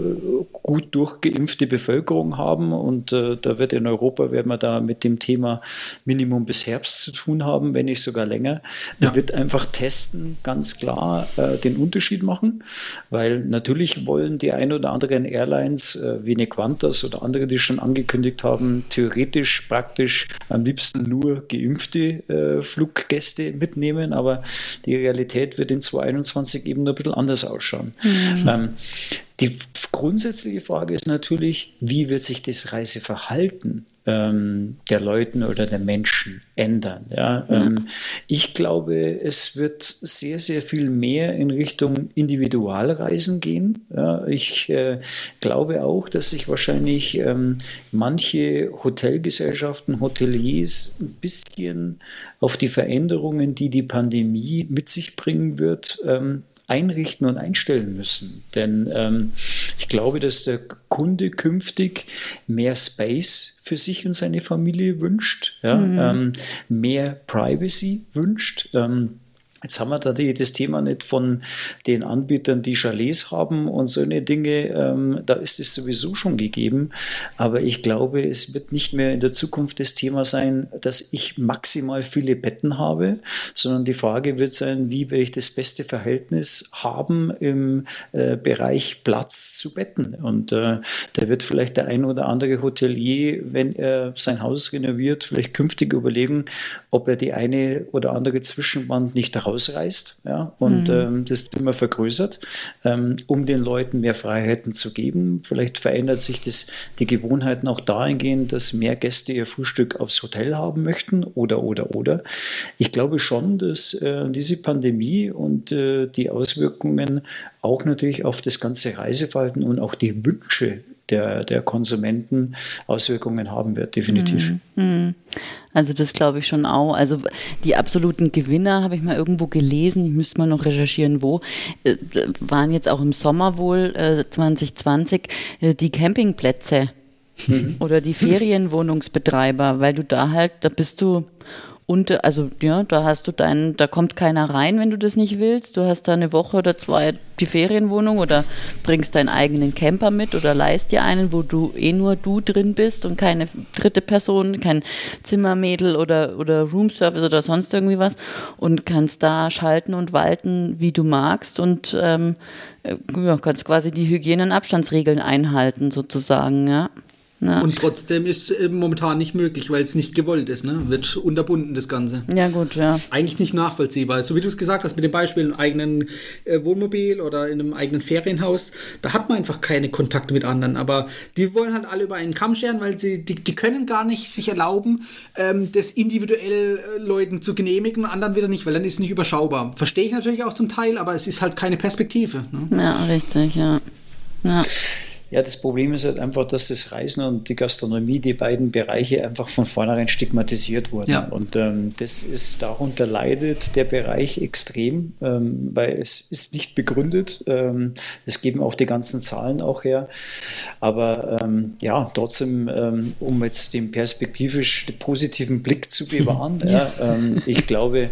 gut durchgeimpfte Bevölkerung haben und äh, da wird in Europa, werden wir da mit dem Thema Minimum bis Herbst zu tun haben, wenn nicht sogar länger. Ja. wird einfach testen, ganz klar äh, den Unterschied machen, weil natürlich wollen die ein oder anderen Airlines äh, wie eine Qantas oder andere, die schon angekündigt haben, theoretisch praktisch am liebsten nur geimpfte äh, Fluggäste mitnehmen, aber die Realität wird in 2021 eben nur ein bisschen anders ausschauen. Mhm. Ähm, die grundsätzliche Frage ist natürlich, wie wird sich das Reiseverhalten ähm, der Leuten oder der Menschen ändern? Ja? ja. Ähm, ich glaube, es wird sehr, sehr viel mehr in Richtung Individualreisen gehen. Ja? Ich äh, glaube auch, dass sich wahrscheinlich ähm, manche Hotelgesellschaften, Hoteliers ein bisschen auf die Veränderungen, die die Pandemie mit sich bringen wird, ähm, einrichten und einstellen müssen. Denn ähm, ich glaube, dass der Kunde künftig mehr Space für sich und seine Familie wünscht, ja, mhm. ähm, mehr Privacy wünscht. Ähm, Jetzt haben wir die, das Thema nicht von den Anbietern, die Chalets haben und so eine Dinge. Ähm, da ist es sowieso schon gegeben. Aber ich glaube, es wird nicht mehr in der Zukunft das Thema sein, dass ich maximal viele Betten habe, sondern die Frage wird sein, wie will ich das beste Verhältnis haben im äh, Bereich Platz zu Betten. Und äh, da wird vielleicht der ein oder andere Hotelier, wenn er sein Haus renoviert, vielleicht künftig überlegen, ob er die eine oder andere Zwischenwand nicht rausreißt ja, und mhm. ähm, das Zimmer vergrößert, ähm, um den Leuten mehr Freiheiten zu geben. Vielleicht verändert sich das, die Gewohnheiten auch dahingehend, dass mehr Gäste ihr Frühstück aufs Hotel haben möchten oder, oder, oder. Ich glaube schon, dass äh, diese Pandemie und äh, die Auswirkungen auch natürlich auf das ganze Reiseverhalten und auch die Wünsche der, der Konsumenten Auswirkungen haben wird, definitiv. Mhm. Also das glaube ich schon auch. Also die absoluten Gewinner habe ich mal irgendwo gelesen, ich müsste mal noch recherchieren, wo, äh, waren jetzt auch im Sommer wohl äh, 2020 äh, die Campingplätze mhm. oder die Ferienwohnungsbetreiber, weil du da halt, da bist du und also ja, da hast du deinen, da kommt keiner rein, wenn du das nicht willst. Du hast da eine Woche oder zwei die Ferienwohnung oder bringst deinen eigenen Camper mit oder leist dir einen, wo du eh nur du drin bist und keine dritte Person, kein Zimmermädel oder, oder Roomservice oder sonst irgendwie was und kannst da schalten und walten, wie du magst und ähm, ja, kannst quasi die Hygiene- und Abstandsregeln einhalten sozusagen, ja. Ja. Und trotzdem ist es momentan nicht möglich, weil es nicht gewollt ist. Ne? Wird unterbunden, das Ganze. Ja, gut, ja. Eigentlich nicht nachvollziehbar. So wie du es gesagt hast, mit dem Beispiel im eigenen äh, Wohnmobil oder in einem eigenen Ferienhaus, da hat man einfach keine Kontakte mit anderen. Aber die wollen halt alle über einen Kamm scheren, weil sie, die, die können gar nicht sich erlauben, ähm, das individuell äh, Leuten zu genehmigen und anderen wieder nicht, weil dann ist es nicht überschaubar. Verstehe ich natürlich auch zum Teil, aber es ist halt keine Perspektive. Ne? Ja, richtig, ja. ja. Ja, das Problem ist halt einfach, dass das Reisen und die Gastronomie, die beiden Bereiche einfach von vornherein stigmatisiert wurden. Ja. Und ähm, das ist, darunter leidet der Bereich extrem, ähm, weil es ist nicht begründet. Ähm, das geben auch die ganzen Zahlen auch her. Aber ähm, ja, trotzdem, ähm, um jetzt den perspektivisch positiven Blick zu bewahren, ja. ja ähm, ich glaube,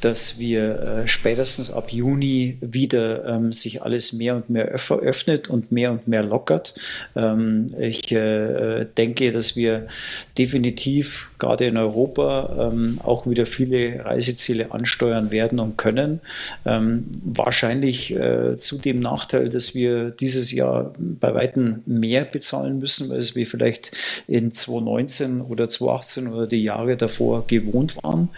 dass wir äh, spätestens ab Juni wieder ähm, sich alles mehr und mehr öffnet und mehr und mehr lockert. Ähm, ich äh, denke, dass wir definitiv gerade in Europa ähm, auch wieder viele Reiseziele ansteuern werden und können. Ähm, wahrscheinlich äh, zu dem Nachteil, dass wir dieses Jahr bei weitem mehr bezahlen müssen, als wir vielleicht in 2019 oder 2018 oder die Jahre davor gewohnt waren.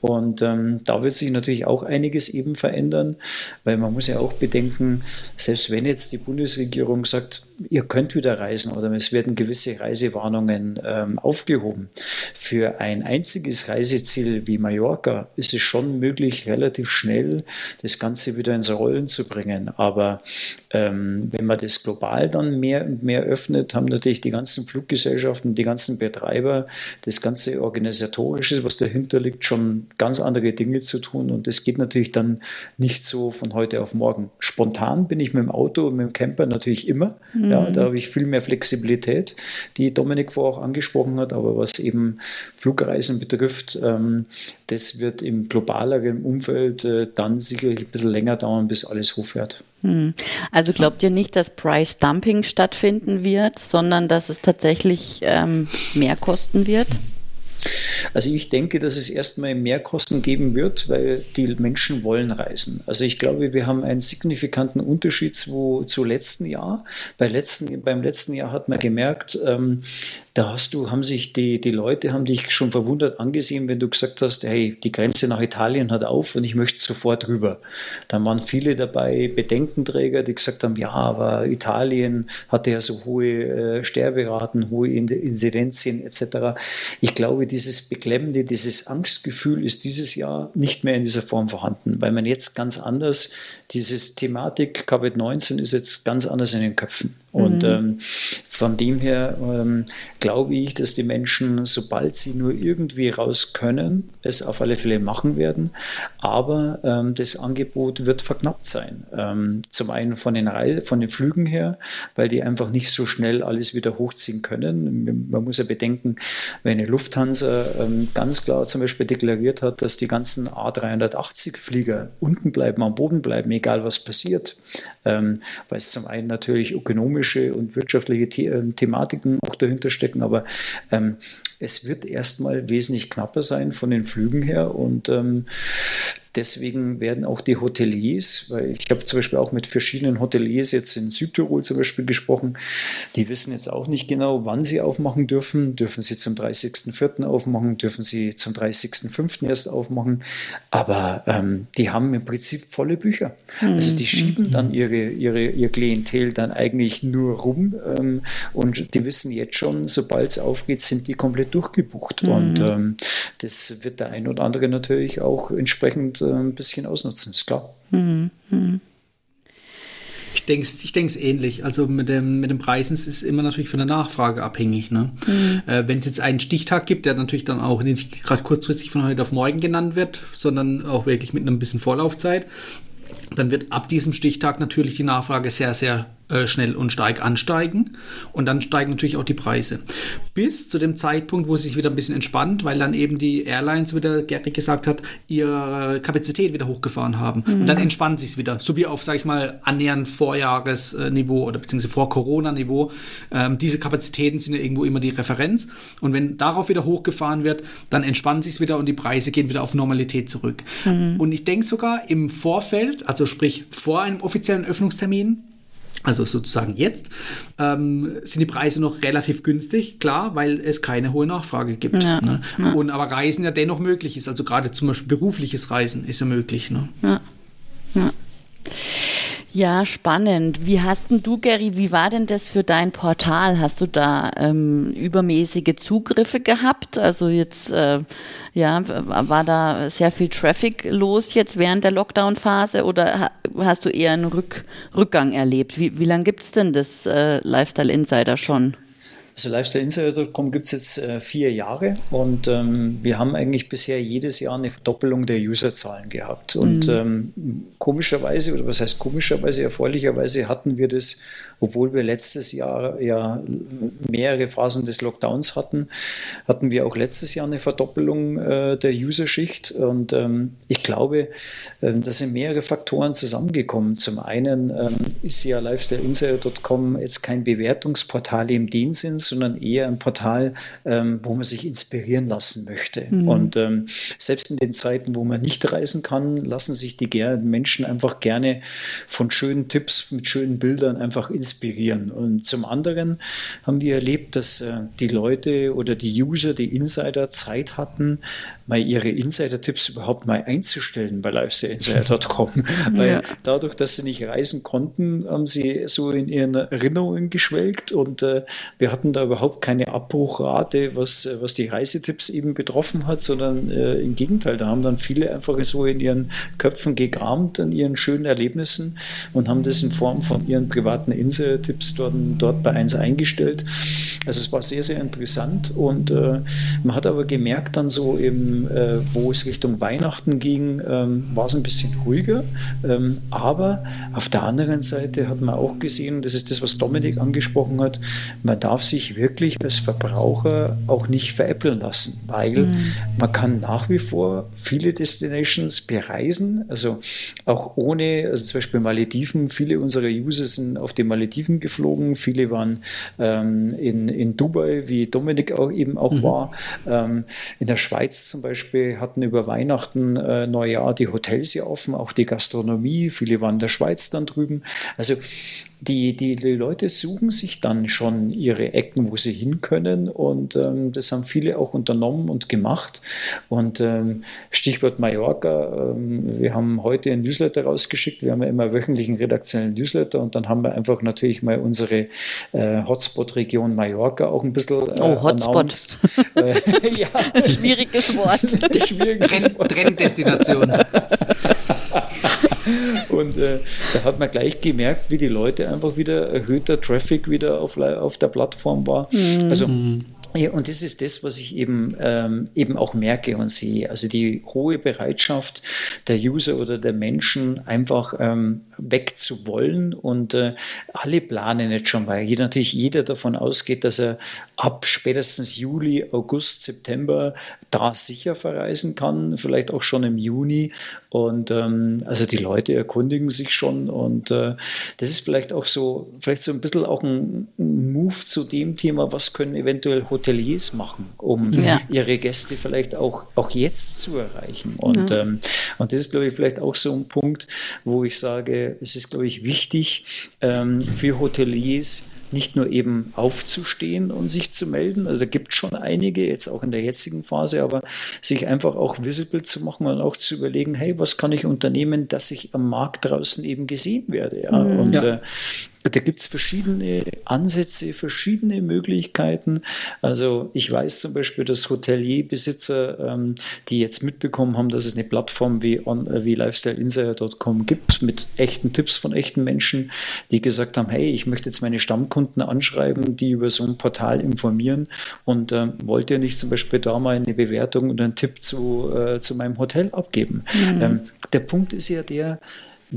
Und ähm, da wird sich natürlich auch einiges eben verändern, weil man muss ja auch bedenken, selbst wenn jetzt die Bundesregierung sagt, ihr könnt wieder reisen oder es werden gewisse Reisewarnungen ähm, aufgehoben. Für ein einziges Reiseziel wie Mallorca ist es schon möglich, relativ schnell das Ganze wieder ins Rollen zu bringen. Aber ähm, wenn man das global dann mehr und mehr öffnet, haben natürlich die ganzen Fluggesellschaften, die ganzen Betreiber, das ganze Organisatorische, was dahinter liegt, schon ganz andere Dinge zu tun. Und das geht natürlich dann nicht so von heute auf morgen. Spontan bin ich mit dem Auto und mit dem Camper natürlich immer. Mhm. Ja, mhm. da habe ich viel mehr Flexibilität, die Dominik vorher auch angesprochen hat. Aber was eben Flugreisen betrifft, ähm, das wird im globaleren Umfeld äh, dann sicherlich ein bisschen länger dauern, bis alles hochfährt. Hm. Also glaubt ihr nicht, dass Price Dumping stattfinden wird, sondern dass es tatsächlich ähm, mehr kosten wird? Also ich denke, dass es erstmal mehr Kosten geben wird, weil die Menschen wollen reisen. Also ich glaube, wir haben einen signifikanten Unterschied zu, zu letzten Jahr. Bei letzten, beim letzten Jahr hat man gemerkt, ähm, da hast du, haben sich die, die Leute haben dich schon verwundert angesehen, wenn du gesagt hast, hey, die Grenze nach Italien hat auf und ich möchte sofort rüber. Dann waren viele dabei, Bedenkenträger, die gesagt haben, ja, aber Italien hatte ja so hohe äh, Sterberaten, hohe Inzidenzien etc. Ich glaube, dieses Beklemmende, dieses Angstgefühl ist dieses Jahr nicht mehr in dieser Form vorhanden, weil man jetzt ganz anders, dieses Thematik Covid-19 ist jetzt ganz anders in den Köpfen. Und mhm. ähm, von dem her ähm, glaube ich, dass die Menschen, sobald sie nur irgendwie raus können, es auf alle Fälle machen werden. Aber ähm, das Angebot wird verknappt sein. Ähm, zum einen von den, Reise, von den Flügen her, weil die einfach nicht so schnell alles wieder hochziehen können. Man muss ja bedenken, wenn eine Lufthansa ähm, ganz klar zum Beispiel deklariert hat, dass die ganzen A380-Flieger unten bleiben, am Boden bleiben, egal was passiert, ähm, weil es zum einen natürlich ökonomische und wirtschaftliche The äh, Thematiken auch dahinter stecken, aber ähm, es wird erstmal wesentlich knapper sein von den Flügen her und ähm, Deswegen werden auch die Hoteliers, weil ich habe zum Beispiel auch mit verschiedenen Hoteliers jetzt in Südtirol zum Beispiel gesprochen, die wissen jetzt auch nicht genau, wann sie aufmachen dürfen. Dürfen sie zum 30.04. aufmachen, dürfen sie zum 30.05. erst aufmachen. Aber ähm, die haben im Prinzip volle Bücher. Also die mhm. schieben dann ihre, ihre, ihr Klientel dann eigentlich nur rum ähm, und die wissen jetzt schon, sobald es aufgeht, sind die komplett durchgebucht. Mhm. Und ähm, das wird der ein oder andere natürlich auch entsprechend ein bisschen ausnutzen, ist klar. Mhm. Ich denke es ich ähnlich. Also mit dem, mit den Preisen ist es immer natürlich von der Nachfrage abhängig. Ne? Mhm. Äh, Wenn es jetzt einen Stichtag gibt, der natürlich dann auch nicht gerade kurzfristig von heute auf morgen genannt wird, sondern auch wirklich mit einem bisschen Vorlaufzeit, dann wird ab diesem Stichtag natürlich die Nachfrage sehr, sehr äh, schnell und stark ansteigen und dann steigen natürlich auch die Preise. Bis zu dem Zeitpunkt, wo es sich wieder ein bisschen entspannt, weil dann eben die Airlines, wie der Gary gesagt hat, ihre Kapazität wieder hochgefahren haben. Mhm. Und dann entspannt sich es wieder, so wie auf, sage ich mal, annähernd Vorjahresniveau oder beziehungsweise vor Corona-Niveau. Ähm, diese Kapazitäten sind ja irgendwo immer die Referenz. Und wenn darauf wieder hochgefahren wird, dann entspannt sich es wieder und die Preise gehen wieder auf Normalität zurück. Mhm. Und ich denke sogar im Vorfeld, also sprich vor einem offiziellen Öffnungstermin, also sozusagen jetzt, ähm, sind die Preise noch relativ günstig, klar, weil es keine hohe Nachfrage gibt. Ja, ne? ja. Und aber Reisen ja dennoch möglich ist. Also gerade zum Beispiel berufliches Reisen ist ja möglich. Ne? Ja. ja. Ja, spannend. Wie hast denn du, Gary, wie war denn das für dein Portal? Hast du da ähm, übermäßige Zugriffe gehabt? Also jetzt, äh, ja, war da sehr viel Traffic los jetzt während der Lockdown-Phase oder hast du eher einen Rück Rückgang erlebt? Wie, wie lange gibt es denn das äh, Lifestyle Insider schon? Also lifestyleinsider.com gibt es jetzt äh, vier Jahre und ähm, wir haben eigentlich bisher jedes Jahr eine Verdoppelung der Userzahlen gehabt. Und mhm. ähm, komischerweise, oder was heißt komischerweise, erfreulicherweise hatten wir das obwohl wir letztes Jahr ja mehrere Phasen des Lockdowns hatten, hatten wir auch letztes Jahr eine Verdoppelung äh, der Userschicht. Und ähm, ich glaube, äh, da sind mehrere Faktoren zusammengekommen. Zum einen ähm, ist ja lifestyleinsider.com jetzt kein Bewertungsportal im dem Sinn, sondern eher ein Portal, ähm, wo man sich inspirieren lassen möchte. Mhm. Und ähm, selbst in den Zeiten, wo man nicht reisen kann, lassen sich die Menschen einfach gerne von schönen Tipps, mit schönen Bildern einfach inspirieren inspirieren. Und zum anderen haben wir erlebt, dass äh, die Leute oder die User, die Insider Zeit hatten, mal ihre Insider-Tipps überhaupt mal einzustellen bei lifestyleinsider.com. Weil ja. dadurch, dass sie nicht reisen konnten, haben sie so in ihren Erinnerungen geschwelgt und äh, wir hatten da überhaupt keine Abbruchrate, was, was die Reisetipps eben betroffen hat, sondern äh, im Gegenteil, da haben dann viele einfach so in ihren Köpfen gekramt an ihren schönen Erlebnissen und haben das in Form von ihren privaten Insider-Tipps dort, dort bei eins eingestellt. Also es war sehr, sehr interessant und äh, man hat aber gemerkt dann so eben äh, wo es Richtung Weihnachten ging, ähm, war es ein bisschen ruhiger. Ähm, aber auf der anderen Seite hat man auch gesehen, das ist das, was Dominik angesprochen hat, man darf sich wirklich als Verbraucher auch nicht veräppeln lassen, weil mhm. man kann nach wie vor viele Destinations bereisen, also auch ohne, also zum Beispiel Malediven, viele unserer User sind auf die Malediven geflogen, viele waren ähm, in, in Dubai, wie Dominik auch eben auch mhm. war, ähm, in der Schweiz zum Beispiel hatten über Weihnachten, äh, Neujahr die Hotels ja offen, auch die Gastronomie. Viele waren in der Schweiz dann drüben. Also die, die, die Leute suchen sich dann schon ihre Ecken, wo sie hin können. Und ähm, das haben viele auch unternommen und gemacht. Und ähm, Stichwort Mallorca, ähm, wir haben heute ein Newsletter rausgeschickt. Wir haben ja immer wöchentlichen redaktionellen Newsletter und dann haben wir einfach natürlich mal unsere äh, Hotspot-Region Mallorca auch ein bisschen äh, Oh, Hotspot. Äh, ja. Schwieriges Wort. Schwieriges Wort. Trenddestination. Und äh, da hat man gleich gemerkt, wie die Leute einfach wieder erhöhter Traffic wieder auf, auf der Plattform war. Mhm. Also ja, und das ist das, was ich eben, ähm, eben auch merke und sehe. Also die hohe Bereitschaft der User oder der Menschen, einfach ähm, wegzuwollen. Und äh, alle planen jetzt schon, weil jeder, natürlich jeder davon ausgeht, dass er ab spätestens Juli, August, September da sicher verreisen kann, vielleicht auch schon im Juni. Und ähm, also die Leute erkundigen sich schon. Und äh, das ist vielleicht auch so, vielleicht so ein bisschen auch ein Move zu dem Thema, was können eventuell Hotels Hoteliers machen, um ja. ihre Gäste vielleicht auch, auch jetzt zu erreichen. Und, ja. ähm, und das ist, glaube ich, vielleicht auch so ein Punkt, wo ich sage, es ist, glaube ich, wichtig ähm, für Hoteliers, nicht nur eben aufzustehen und sich zu melden, also da gibt es schon einige, jetzt auch in der jetzigen Phase, aber sich einfach auch visible zu machen und auch zu überlegen, hey, was kann ich unternehmen, dass ich am Markt draußen eben gesehen werde. Ja? Mhm, und ja. Äh, da gibt es verschiedene Ansätze, verschiedene Möglichkeiten. Also ich weiß zum Beispiel, dass Hotelierbesitzer, ähm, die jetzt mitbekommen haben, dass es eine Plattform wie, on, äh, wie lifestyleinsider.com gibt mit echten Tipps von echten Menschen, die gesagt haben, hey, ich möchte jetzt meine Stammkunden anschreiben, die über so ein Portal informieren und äh, wollt ihr nicht zum Beispiel da mal eine Bewertung und einen Tipp zu, äh, zu meinem Hotel abgeben? Mhm. Ähm, der Punkt ist ja der,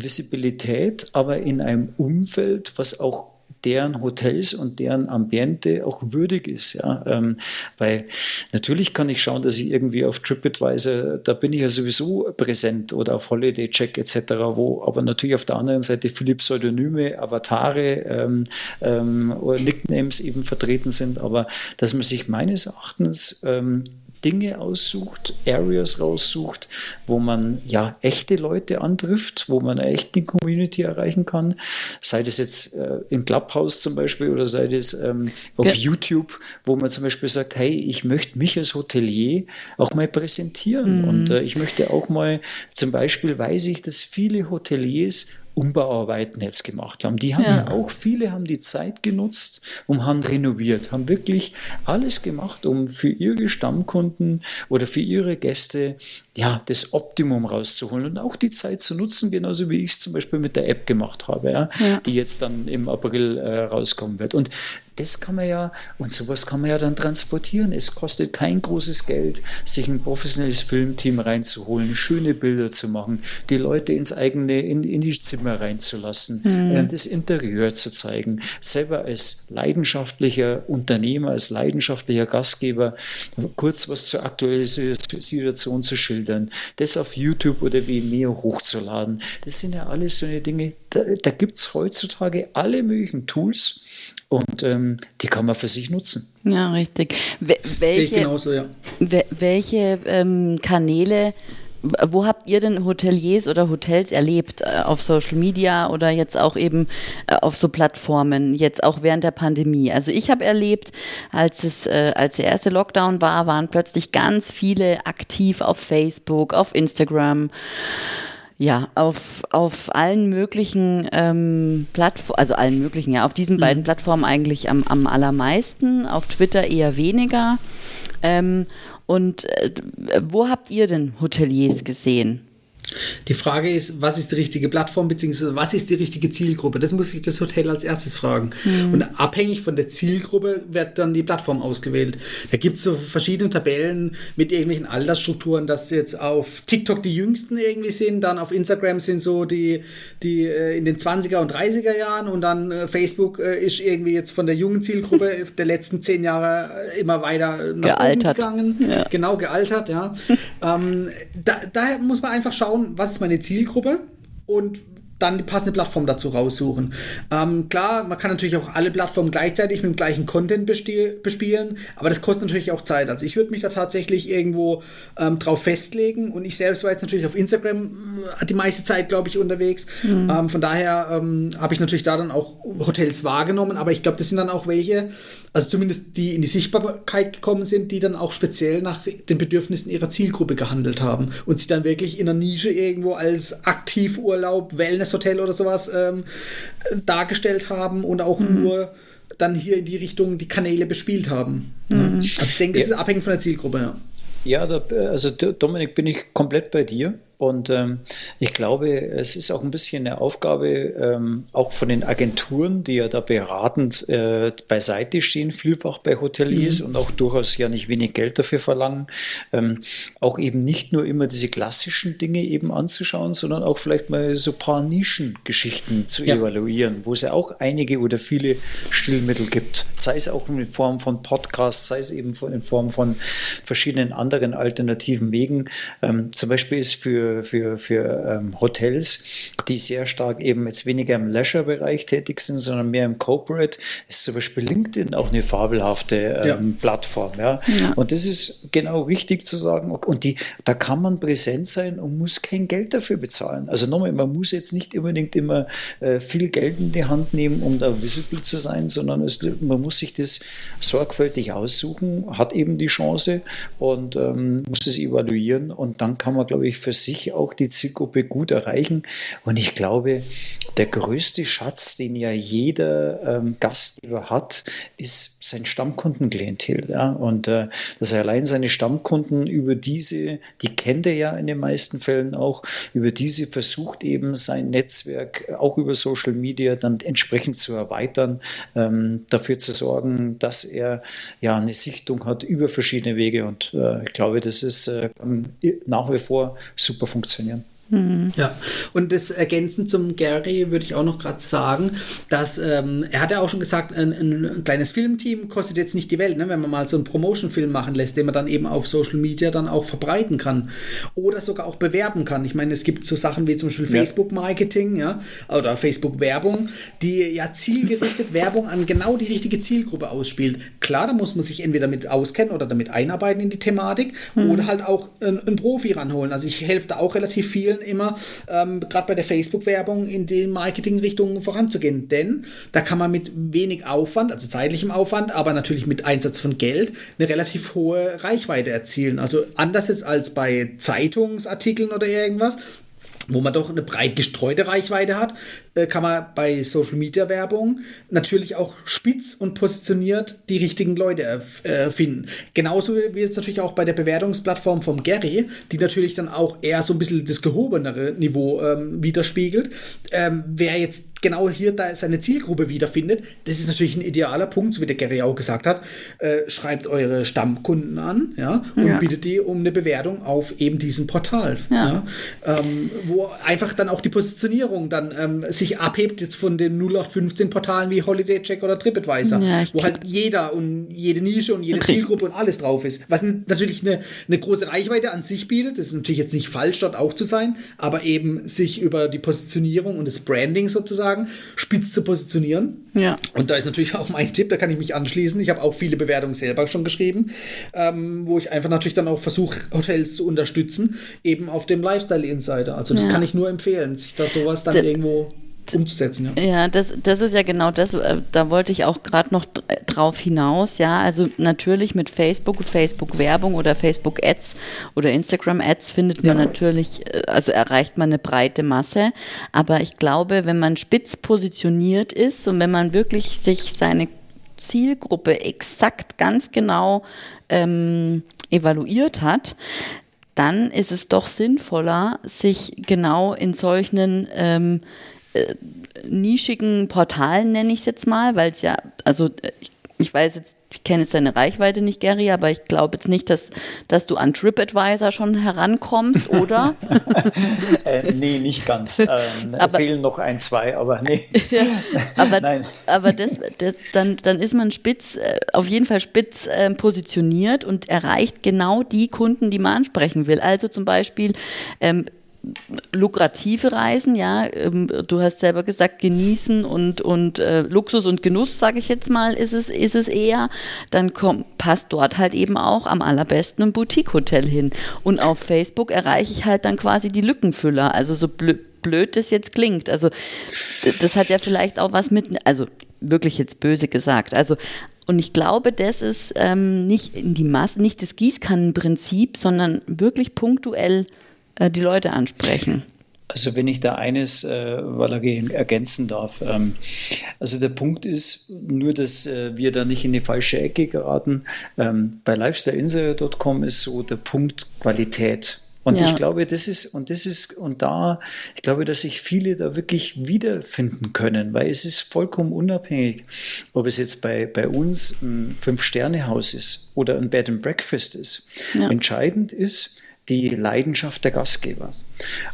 Visibilität, aber in einem Umfeld, was auch deren Hotels und deren Ambiente auch würdig ist. Ja? Ähm, weil natürlich kann ich schauen, dass ich irgendwie auf TripAdvisor, da bin ich ja sowieso präsent oder auf Holiday Check etc., wo aber natürlich auf der anderen Seite viele Pseudonyme, Avatare ähm, ähm, oder Nicknames eben vertreten sind, aber dass man sich meines Erachtens ähm, Dinge aussucht, Areas raussucht, wo man ja echte Leute antrifft, wo man eine echte Community erreichen kann. Sei das jetzt äh, im Clubhouse zum Beispiel oder sei das ähm, auf ja. YouTube, wo man zum Beispiel sagt, hey, ich möchte mich als Hotelier auch mal präsentieren mhm. und äh, ich möchte auch mal, zum Beispiel weiß ich, dass viele Hoteliers Umbauarbeiten jetzt gemacht haben. Die haben ja. ja. auch, viele haben die Zeit genutzt und haben renoviert, haben wirklich alles gemacht, um für ihre Stammkunden oder für ihre Gäste ja, das Optimum rauszuholen und auch die Zeit zu nutzen, genauso wie ich es zum Beispiel mit der App gemacht habe, ja, ja. die jetzt dann im April äh, rauskommen wird. Und das kann man ja, und sowas kann man ja dann transportieren. Es kostet kein großes Geld, sich ein professionelles Filmteam reinzuholen, schöne Bilder zu machen, die Leute ins eigene, in, in die Zimmer reinzulassen, mhm. das Interieur zu zeigen, selber als leidenschaftlicher Unternehmer, als leidenschaftlicher Gastgeber kurz was zur aktuellen Situation zu schildern, das auf YouTube oder Vimeo hochzuladen. Das sind ja alles so eine Dinge, da, da gibt es heutzutage alle möglichen Tools, und ähm, die kann man für sich nutzen. Ja, richtig. welche, genauso, ja. welche ähm, Kanäle, wo habt ihr denn Hoteliers oder Hotels erlebt? Äh, auf Social Media oder jetzt auch eben äh, auf so Plattformen, jetzt auch während der Pandemie? Also ich habe erlebt, als es, äh, als der erste Lockdown war, waren plötzlich ganz viele aktiv auf Facebook, auf Instagram ja, auf, auf allen möglichen ähm, Plattformen, also allen möglichen, ja, auf diesen mhm. beiden Plattformen eigentlich am, am allermeisten, auf Twitter eher weniger. Ähm, und äh, wo habt ihr denn Hoteliers gesehen? Die Frage ist, was ist die richtige Plattform, beziehungsweise was ist die richtige Zielgruppe? Das muss sich das Hotel als erstes fragen. Mhm. Und abhängig von der Zielgruppe wird dann die Plattform ausgewählt. Da gibt es so verschiedene Tabellen mit irgendwelchen Altersstrukturen, dass jetzt auf TikTok die Jüngsten irgendwie sind, dann auf Instagram sind so die, die äh, in den 20er und 30er Jahren und dann äh, Facebook äh, ist irgendwie jetzt von der jungen Zielgruppe der letzten zehn Jahre immer weiter nach gealtert. oben gegangen. Ja. Genau, gealtert, ja. ähm, da, daher muss man einfach schauen, schauen, was ist meine Zielgruppe und dann die passende Plattform dazu raussuchen. Ähm, klar, man kann natürlich auch alle Plattformen gleichzeitig mit dem gleichen Content bespielen, aber das kostet natürlich auch Zeit. Also ich würde mich da tatsächlich irgendwo ähm, drauf festlegen und ich selbst war jetzt natürlich auf Instagram äh, die meiste Zeit, glaube ich, unterwegs. Mhm. Ähm, von daher ähm, habe ich natürlich da dann auch Hotels wahrgenommen, aber ich glaube, das sind dann auch welche, also zumindest die in die Sichtbarkeit gekommen sind, die dann auch speziell nach den Bedürfnissen ihrer Zielgruppe gehandelt haben und sich dann wirklich in einer Nische irgendwo als Aktivurlaub, Wellness Hotel oder sowas ähm, dargestellt haben und auch mhm. nur dann hier in die Richtung die Kanäle bespielt haben. Mhm. Also ich denke, es ja. ist abhängig von der Zielgruppe. Ja. Ja, da, also Dominik, bin ich komplett bei dir. Und ähm, ich glaube, es ist auch ein bisschen eine Aufgabe, ähm, auch von den Agenturen, die ja da beratend äh, beiseite stehen, vielfach bei Hoteliers mhm. und auch durchaus ja nicht wenig Geld dafür verlangen, ähm, auch eben nicht nur immer diese klassischen Dinge eben anzuschauen, sondern auch vielleicht mal so ein paar Nischengeschichten zu ja. evaluieren, wo es ja auch einige oder viele Stilmittel gibt, sei es auch in Form von Podcasts, sei es eben in Form von verschiedenen anderen alternativen Wegen. Ähm, zum Beispiel ist für für, für, für ähm, Hotels, die sehr stark eben jetzt weniger im Leisure-Bereich tätig sind, sondern mehr im Corporate, ist zum Beispiel LinkedIn auch eine fabelhafte ähm, ja. Plattform. Ja? ja? Und das ist genau richtig zu sagen. Und die, da kann man präsent sein und muss kein Geld dafür bezahlen. Also nochmal, man muss jetzt nicht unbedingt immer äh, viel Geld in die Hand nehmen, um da visible zu sein, sondern es, man muss sich das sorgfältig aussuchen, hat eben die Chance und ähm, muss es evaluieren und dann kann man, glaube ich, für sich auch die Zielgruppe gut erreichen. Und Und ich glaube, der größte Schatz, den ja jeder ähm, Gastgeber hat, ist sein Stammkundenklientel. Ja? Und äh, dass er allein seine Stammkunden über diese, die kennt er ja in den meisten Fällen auch, über diese versucht eben sein Netzwerk auch über Social Media dann entsprechend zu erweitern, ähm, dafür zu sorgen, dass er ja eine Sichtung hat über verschiedene Wege. Und äh, ich glaube, das ist äh, nach wie vor super funktionieren. Mhm. Ja, und das ergänzend zum Gary würde ich auch noch gerade sagen, dass ähm, er hat ja auch schon gesagt, ein, ein, kleines Filmteam kostet jetzt nicht die Welt, ne, wenn man mal so einen Promotion-Film machen lässt, den man dann eben auf Social Media dann auch verbreiten kann oder sogar auch bewerben kann. Ich meine, es gibt so Sachen wie zum Beispiel ja. Facebook-Marketing, ja, oder Facebook-Werbung, die ja zielgerichtet Werbung an genau die richtige Zielgruppe ausspielt. Klar, da muss man sich entweder mit auskennen oder damit einarbeiten in die Thematik mhm. oder halt auch einen Profi ranholen. Also ich helfe da auch relativ vielen empfehlen immer, ähm, gerade bei der Facebook-Werbung in die Marketing-Richtung voranzugehen. Denn da kann man mit wenig Aufwand, also zeitlichem Aufwand, aber natürlich mit Einsatz von Geld, eine relativ hohe Reichweite erzielen. Also anders jetzt als bei Zeitungsartikeln oder irgendwas, wo man doch eine breit gestreute Reichweite hat, kann man bei Social Media Werbung natürlich auch spitz und positioniert die richtigen Leute äh, finden. Genauso wie jetzt natürlich auch bei der Bewertungsplattform vom Gary, die natürlich dann auch eher so ein bisschen das gehobenere Niveau ähm, widerspiegelt. Ähm, wer jetzt genau hier da seine Zielgruppe wiederfindet, das ist natürlich ein idealer Punkt, so wie der Gary auch gesagt hat. Äh, schreibt eure Stammkunden an ja, und ja. bittet die um eine Bewertung auf eben diesem Portal. Ja. ja ähm, wo einfach dann auch die Positionierung dann ähm, sich abhebt jetzt von den 0815 Portalen wie Holiday Check oder TripAdvisor, ja, wo halt jeder und jede Nische und jede Zielgruppe und alles drauf ist. Was natürlich eine, eine große Reichweite an sich bietet. Das ist natürlich jetzt nicht falsch, dort auch zu sein, aber eben sich über die Positionierung und das Branding sozusagen spitz zu positionieren. Ja. Und da ist natürlich auch mein Tipp, da kann ich mich anschließen. Ich habe auch viele Bewertungen selber schon geschrieben, ähm, wo ich einfach natürlich dann auch versuche, Hotels zu unterstützen, eben auf dem Lifestyle Insider. Also das ja. kann ich nur empfehlen, sich da sowas dann D irgendwo umzusetzen. Ja, ja das, das ist ja genau das, äh, da wollte ich auch gerade noch drauf hinaus. Ja, also natürlich mit Facebook, Facebook-Werbung oder Facebook-Ads oder Instagram-Ads findet man ja. natürlich, äh, also erreicht man eine breite Masse. Aber ich glaube, wenn man spitz positioniert ist und wenn man wirklich sich seine Zielgruppe exakt ganz genau ähm, evaluiert hat, dann ist es doch sinnvoller, sich genau in solchen ähm, äh, nischigen Portalen, nenne ich es jetzt mal, weil es ja, also ich, ich weiß jetzt ich kenne jetzt deine Reichweite nicht, Gary, aber ich glaube jetzt nicht, dass, dass du an TripAdvisor schon herankommst, oder? äh, nee, nicht ganz. Ähm, aber, fehlen noch ein, zwei, aber nee. aber Nein. aber das, das, dann, dann ist man spitz, äh, auf jeden Fall spitz äh, positioniert und erreicht genau die Kunden, die man ansprechen will. Also zum Beispiel ähm, lukrative Reisen, ja, ähm, du hast selber gesagt, genießen und, und äh, Luxus und Genuss, sage ich jetzt mal, ist es, ist es eher, dann kommt, passt dort halt eben auch am allerbesten ein Boutique-Hotel hin. Und auf Facebook erreiche ich halt dann quasi die Lückenfüller, also so blöd, blöd das jetzt klingt. Also das hat ja vielleicht auch was mit, also wirklich jetzt böse gesagt, also und ich glaube, das ist ähm, nicht in die Masse, nicht das Gießkannenprinzip, sondern wirklich punktuell äh, die Leute ansprechen. Also wenn ich da eines, äh, Valerie, ergänzen darf. Ähm, also der Punkt ist nur, dass äh, wir da nicht in die falsche Ecke geraten. Ähm, bei lifestyleinsider.com ist so der Punkt Qualität. Und ja. ich glaube, das ist, und das ist, und da, ich glaube, dass sich viele da wirklich wiederfinden können, weil es ist vollkommen unabhängig, ob es jetzt bei, bei uns ein Fünf-Sterne-Haus ist oder ein Bed and Breakfast ist. Ja. Entscheidend ist, die Leidenschaft der Gastgeber.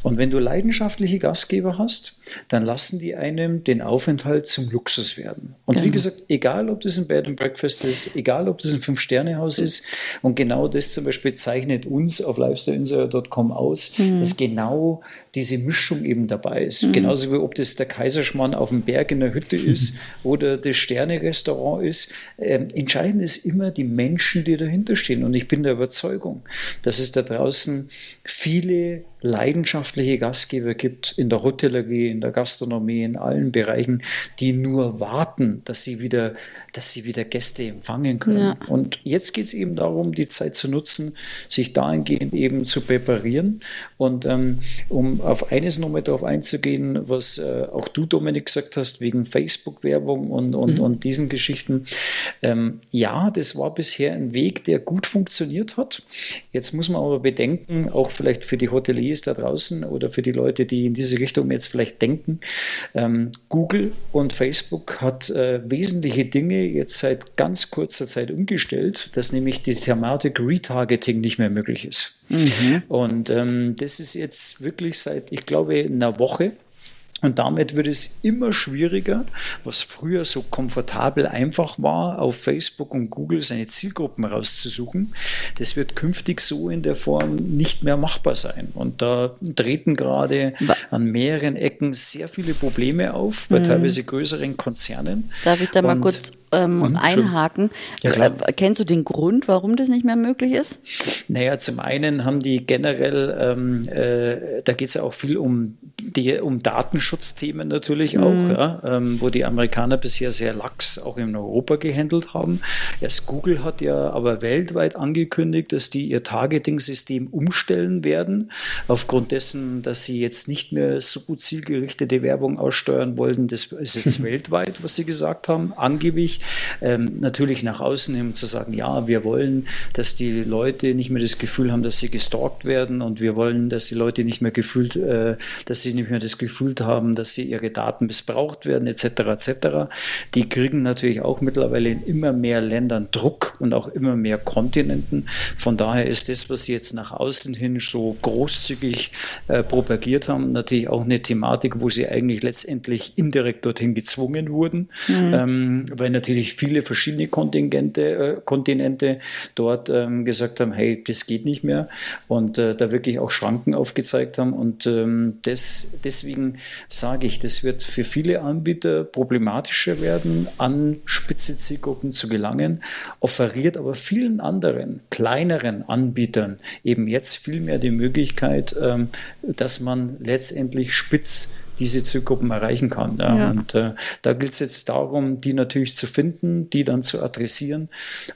Und wenn du leidenschaftliche Gastgeber hast, dann lassen die einem den Aufenthalt zum Luxus werden. Und genau. wie gesagt, egal ob das ein Bed and Breakfast ist, egal ob das ein Fünf-Sterne-Haus ist, und genau das zum Beispiel zeichnet uns auf lifestyleinsider.com aus, mhm. dass genau diese Mischung eben dabei ist. Mhm. Genauso wie ob das der Kaiserschmarrn auf dem Berg in der Hütte ist oder das Sterne-Restaurant ist. Ähm, entscheidend ist immer die Menschen, die dahinter stehen. Und ich bin der Überzeugung, dass es da draußen viele Leidenschaftliche Gastgeber gibt in der Hotellerie, in der Gastronomie, in allen Bereichen, die nur warten, dass sie wieder, dass sie wieder Gäste empfangen können. Ja. Und jetzt geht es eben darum, die Zeit zu nutzen, sich dahingehend eben zu präparieren. Und ähm, um auf eines nochmal darauf einzugehen, was äh, auch du, Dominik, gesagt hast, wegen Facebook-Werbung und, und, mhm. und diesen Geschichten. Ähm, ja, das war bisher ein Weg, der gut funktioniert hat. Jetzt muss man aber bedenken, auch vielleicht für die Hoteliers da draußen oder für die Leute, die in diese Richtung jetzt vielleicht denken, ähm, Google und Facebook hat äh, wesentliche Dinge jetzt seit ganz kurzer Zeit umgestellt, dass nämlich die Thematik Retargeting nicht mehr möglich ist. Mhm. Und ähm, das ist jetzt wirklich seit, ich glaube, einer Woche und damit wird es immer schwieriger, was früher so komfortabel einfach war, auf Facebook und Google seine Zielgruppen rauszusuchen. Das wird künftig so in der Form nicht mehr machbar sein. Und da treten gerade an mehreren Ecken sehr viele Probleme auf, bei mhm. teilweise größeren Konzernen. Darf ich da mal kurz ähm, einhaken. Ja, äh, kennst du den Grund, warum das nicht mehr möglich ist? Naja, zum einen haben die generell, ähm, äh, da geht es ja auch viel um, die, um Datenschutzthemen natürlich auch, mhm. ja, ähm, wo die Amerikaner bisher sehr lax auch in Europa gehandelt haben. Erst Google hat ja aber weltweit angekündigt, dass die ihr Targeting-System umstellen werden, aufgrund dessen, dass sie jetzt nicht mehr so zielgerichtete Werbung aussteuern wollten. Das ist jetzt weltweit, was sie gesagt haben, angeblich ähm, natürlich nach außen hin zu sagen, ja, wir wollen, dass die Leute nicht mehr das Gefühl haben, dass sie gestalkt werden und wir wollen, dass die Leute nicht mehr gefühlt, äh, dass sie nicht mehr das Gefühl haben, dass sie ihre Daten missbraucht werden, etc. etc. Die kriegen natürlich auch mittlerweile in immer mehr Ländern Druck und auch immer mehr Kontinenten. Von daher ist das, was sie jetzt nach außen hin so großzügig äh, propagiert haben, natürlich auch eine Thematik, wo sie eigentlich letztendlich indirekt dorthin gezwungen wurden, mhm. ähm, weil natürlich natürlich viele verschiedene Kontingente, äh, Kontinente dort ähm, gesagt haben, hey, das geht nicht mehr und äh, da wirklich auch Schranken aufgezeigt haben. Und ähm, das, deswegen sage ich, das wird für viele Anbieter problematischer werden, an spitze Zielgruppen zu gelangen, offeriert aber vielen anderen, kleineren Anbietern eben jetzt viel mehr die Möglichkeit, ähm, dass man letztendlich spitz diese Zielgruppen erreichen kann. Ja. Ja. Und äh, da gilt es jetzt darum, die natürlich zu finden, die dann zu adressieren.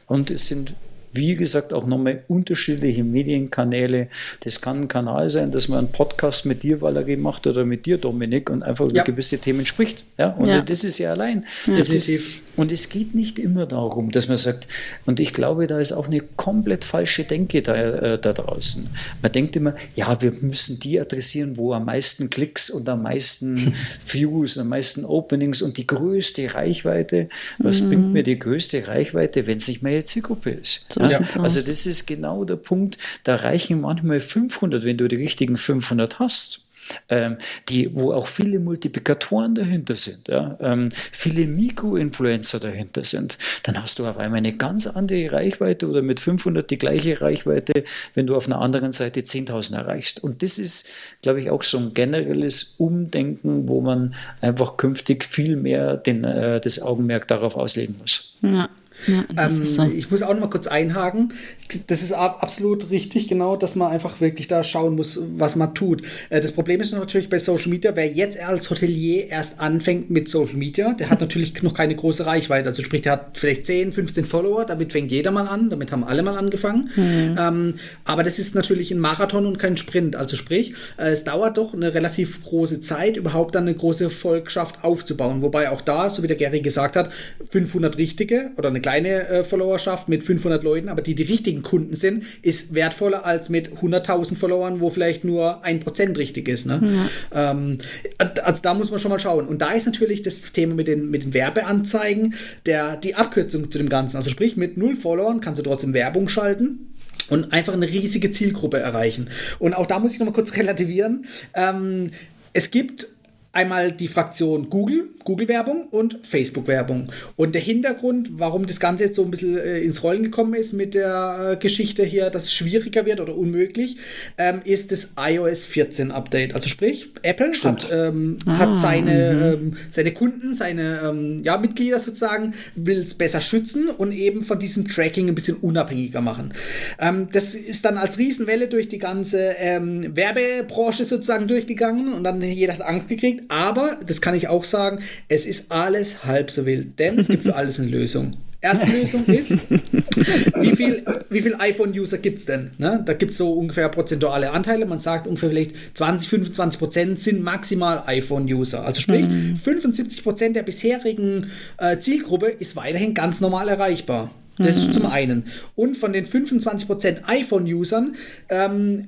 Und es sind wie gesagt, auch nochmal unterschiedliche Medienkanäle. Das kann ein Kanal sein, dass man einen Podcast mit dir, Valerie, macht oder mit dir, Dominik, und einfach über gewisse Themen spricht. Ja, und ja. das ist ja allein. Das ist, und es geht nicht immer darum, dass man sagt, und ich glaube, da ist auch eine komplett falsche Denke da, äh, da draußen. Man denkt immer, ja, wir müssen die adressieren, wo am meisten Klicks und am meisten Views, am meisten Openings und die größte Reichweite. Was mhm. bringt mir die größte Reichweite, wenn es nicht mehr jetzt Zielgruppe ist? So ja? Also das ist genau der Punkt. Da reichen manchmal 500, wenn du die richtigen 500 hast ähm, die, wo auch viele Multiplikatoren dahinter sind, ja, ähm, viele Mikroinfluencer dahinter sind, dann hast du auf einmal eine ganz andere Reichweite oder mit 500 die gleiche Reichweite, wenn du auf einer anderen Seite 10.000 erreichst. Und das ist, glaube ich, auch so ein generelles Umdenken, wo man einfach künftig viel mehr den, äh, das Augenmerk darauf auslegen muss. Ja. Ja, ähm, so. Ich muss auch noch mal kurz einhaken. Das ist absolut richtig, genau, dass man einfach wirklich da schauen muss, was man tut. Äh, das Problem ist natürlich bei Social Media, wer jetzt als Hotelier erst anfängt mit Social Media, der hat natürlich noch keine große Reichweite. Also sprich, der hat vielleicht 10, 15 Follower, damit fängt jeder mal an, damit haben alle mal angefangen. Mhm. Ähm, aber das ist natürlich ein Marathon und kein Sprint. Also sprich, äh, es dauert doch eine relativ große Zeit, überhaupt dann eine große Volkschaft aufzubauen. Wobei auch da, so wie der Gary gesagt hat, 500 richtige oder eine kleine äh, Followerschaft mit 500 Leuten, aber die die richtigen Kunden sind, ist wertvoller als mit 100.000 Followern, wo vielleicht nur ein Prozent richtig ist. Ne? Ja. Ähm, also da muss man schon mal schauen. Und da ist natürlich das Thema mit den, mit den Werbeanzeigen der, die Abkürzung zu dem Ganzen. Also sprich, mit null Followern kannst du trotzdem Werbung schalten und einfach eine riesige Zielgruppe erreichen. Und auch da muss ich noch mal kurz relativieren. Ähm, es gibt einmal die Fraktion Google, Google-Werbung und Facebook-Werbung. Und der Hintergrund, warum das Ganze jetzt so ein bisschen äh, ins Rollen gekommen ist mit der äh, Geschichte hier, dass es schwieriger wird oder unmöglich, ähm, ist das iOS 14 Update. Also sprich, Apple hat, ähm, ah, hat seine, mhm. ähm, seine Kunden, seine ähm, ja, Mitglieder sozusagen, will es besser schützen und eben von diesem Tracking ein bisschen unabhängiger machen. Ähm, das ist dann als Riesenwelle durch die ganze ähm, Werbebranche sozusagen durchgegangen und dann jeder hat Angst gekriegt. Aber, das kann ich auch sagen, es ist alles halb so wild, denn es gibt für alles eine Lösung. Erste Lösung ist, wie viel, wie viel iPhone-User gibt es denn? Ne? Da gibt es so ungefähr prozentuale Anteile. Man sagt ungefähr vielleicht 20, 25 Prozent sind maximal iPhone-User. Also sprich, mhm. 75 Prozent der bisherigen äh, Zielgruppe ist weiterhin ganz normal erreichbar. Das mhm. ist zum einen. Und von den 25 Prozent iPhone-Usern ähm, äh,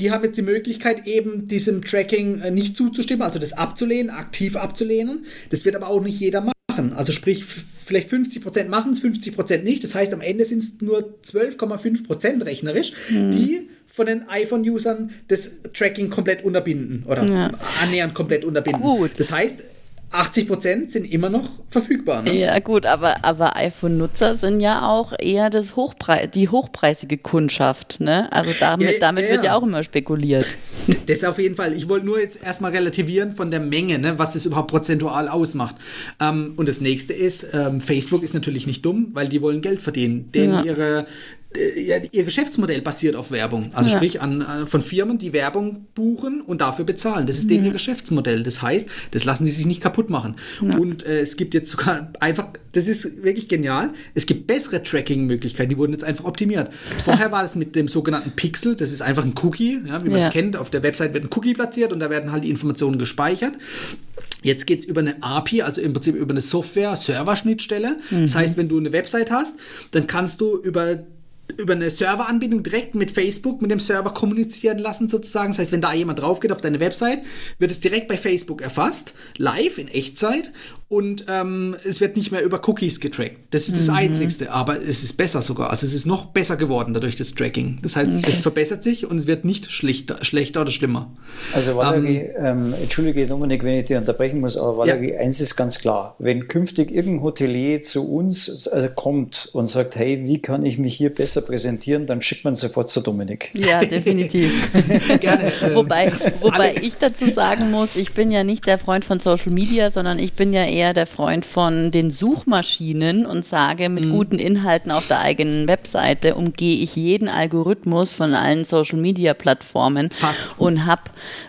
die haben jetzt die Möglichkeit, eben diesem Tracking äh, nicht zuzustimmen, also das abzulehnen, aktiv abzulehnen. Das wird aber auch nicht jeder machen machen. Also sprich, vielleicht 50% machen es, 50% nicht. Das heißt, am Ende sind es nur 12,5% rechnerisch, mhm. die von den iPhone-Usern das Tracking komplett unterbinden oder ja. annähernd komplett unterbinden. Gut. Das heißt, 80 Prozent sind immer noch verfügbar. Ne? Ja, gut, aber, aber iPhone-Nutzer sind ja auch eher das Hochpre die hochpreisige Kundschaft. Ne? Also damit, ja, damit ja, wird ja auch immer spekuliert. Das auf jeden Fall. Ich wollte nur jetzt erstmal relativieren von der Menge, ne, was das überhaupt prozentual ausmacht. Ähm, und das nächste ist, ähm, Facebook ist natürlich nicht dumm, weil die wollen Geld verdienen. Denn ja. ihre ihr Geschäftsmodell basiert auf Werbung. Also ja. sprich an, an, von Firmen, die Werbung buchen und dafür bezahlen. Das ist denen ihr Geschäftsmodell. Das heißt, das lassen sie sich nicht kaputt machen. Ja. Und äh, es gibt jetzt sogar einfach, das ist wirklich genial, es gibt bessere Tracking-Möglichkeiten, die wurden jetzt einfach optimiert. Vorher war das mit dem sogenannten Pixel, das ist einfach ein Cookie, wie man es kennt. Auf der Website wird ein Cookie platziert und da werden halt die Informationen gespeichert. Jetzt geht es über eine API, also im Prinzip über eine Software-Server-Schnittstelle. Mhm. Das heißt, wenn du eine Website hast, dann kannst du über über eine Serveranbindung direkt mit Facebook, mit dem Server kommunizieren lassen sozusagen. Das heißt, wenn da jemand drauf geht auf deine Website, wird es direkt bei Facebook erfasst, live in Echtzeit und ähm, es wird nicht mehr über Cookies getrackt. Das ist das mhm. Einzigste, aber es ist besser sogar. Also es ist noch besser geworden dadurch das Tracking. Das heißt, okay. es verbessert sich und es wird nicht schlechter, schlechter oder schlimmer. Also Valerie, ähm, ähm, entschuldige Dominik, wenn ich dir unterbrechen muss, aber Valerie, ja. eins ist ganz klar. Wenn künftig irgendein Hotelier zu uns äh, kommt und sagt, hey, wie kann ich mich hier besser präsentieren, dann schickt man sofort zu Dominik. Ja, definitiv. Gerne. Ähm, wobei wobei ich dazu sagen muss, ich bin ja nicht der Freund von Social Media, sondern ich bin ja eher eher der Freund von den Suchmaschinen und sage, mit mhm. guten Inhalten auf der eigenen Webseite umgehe ich jeden Algorithmus von allen Social Media Plattformen Fast. und habe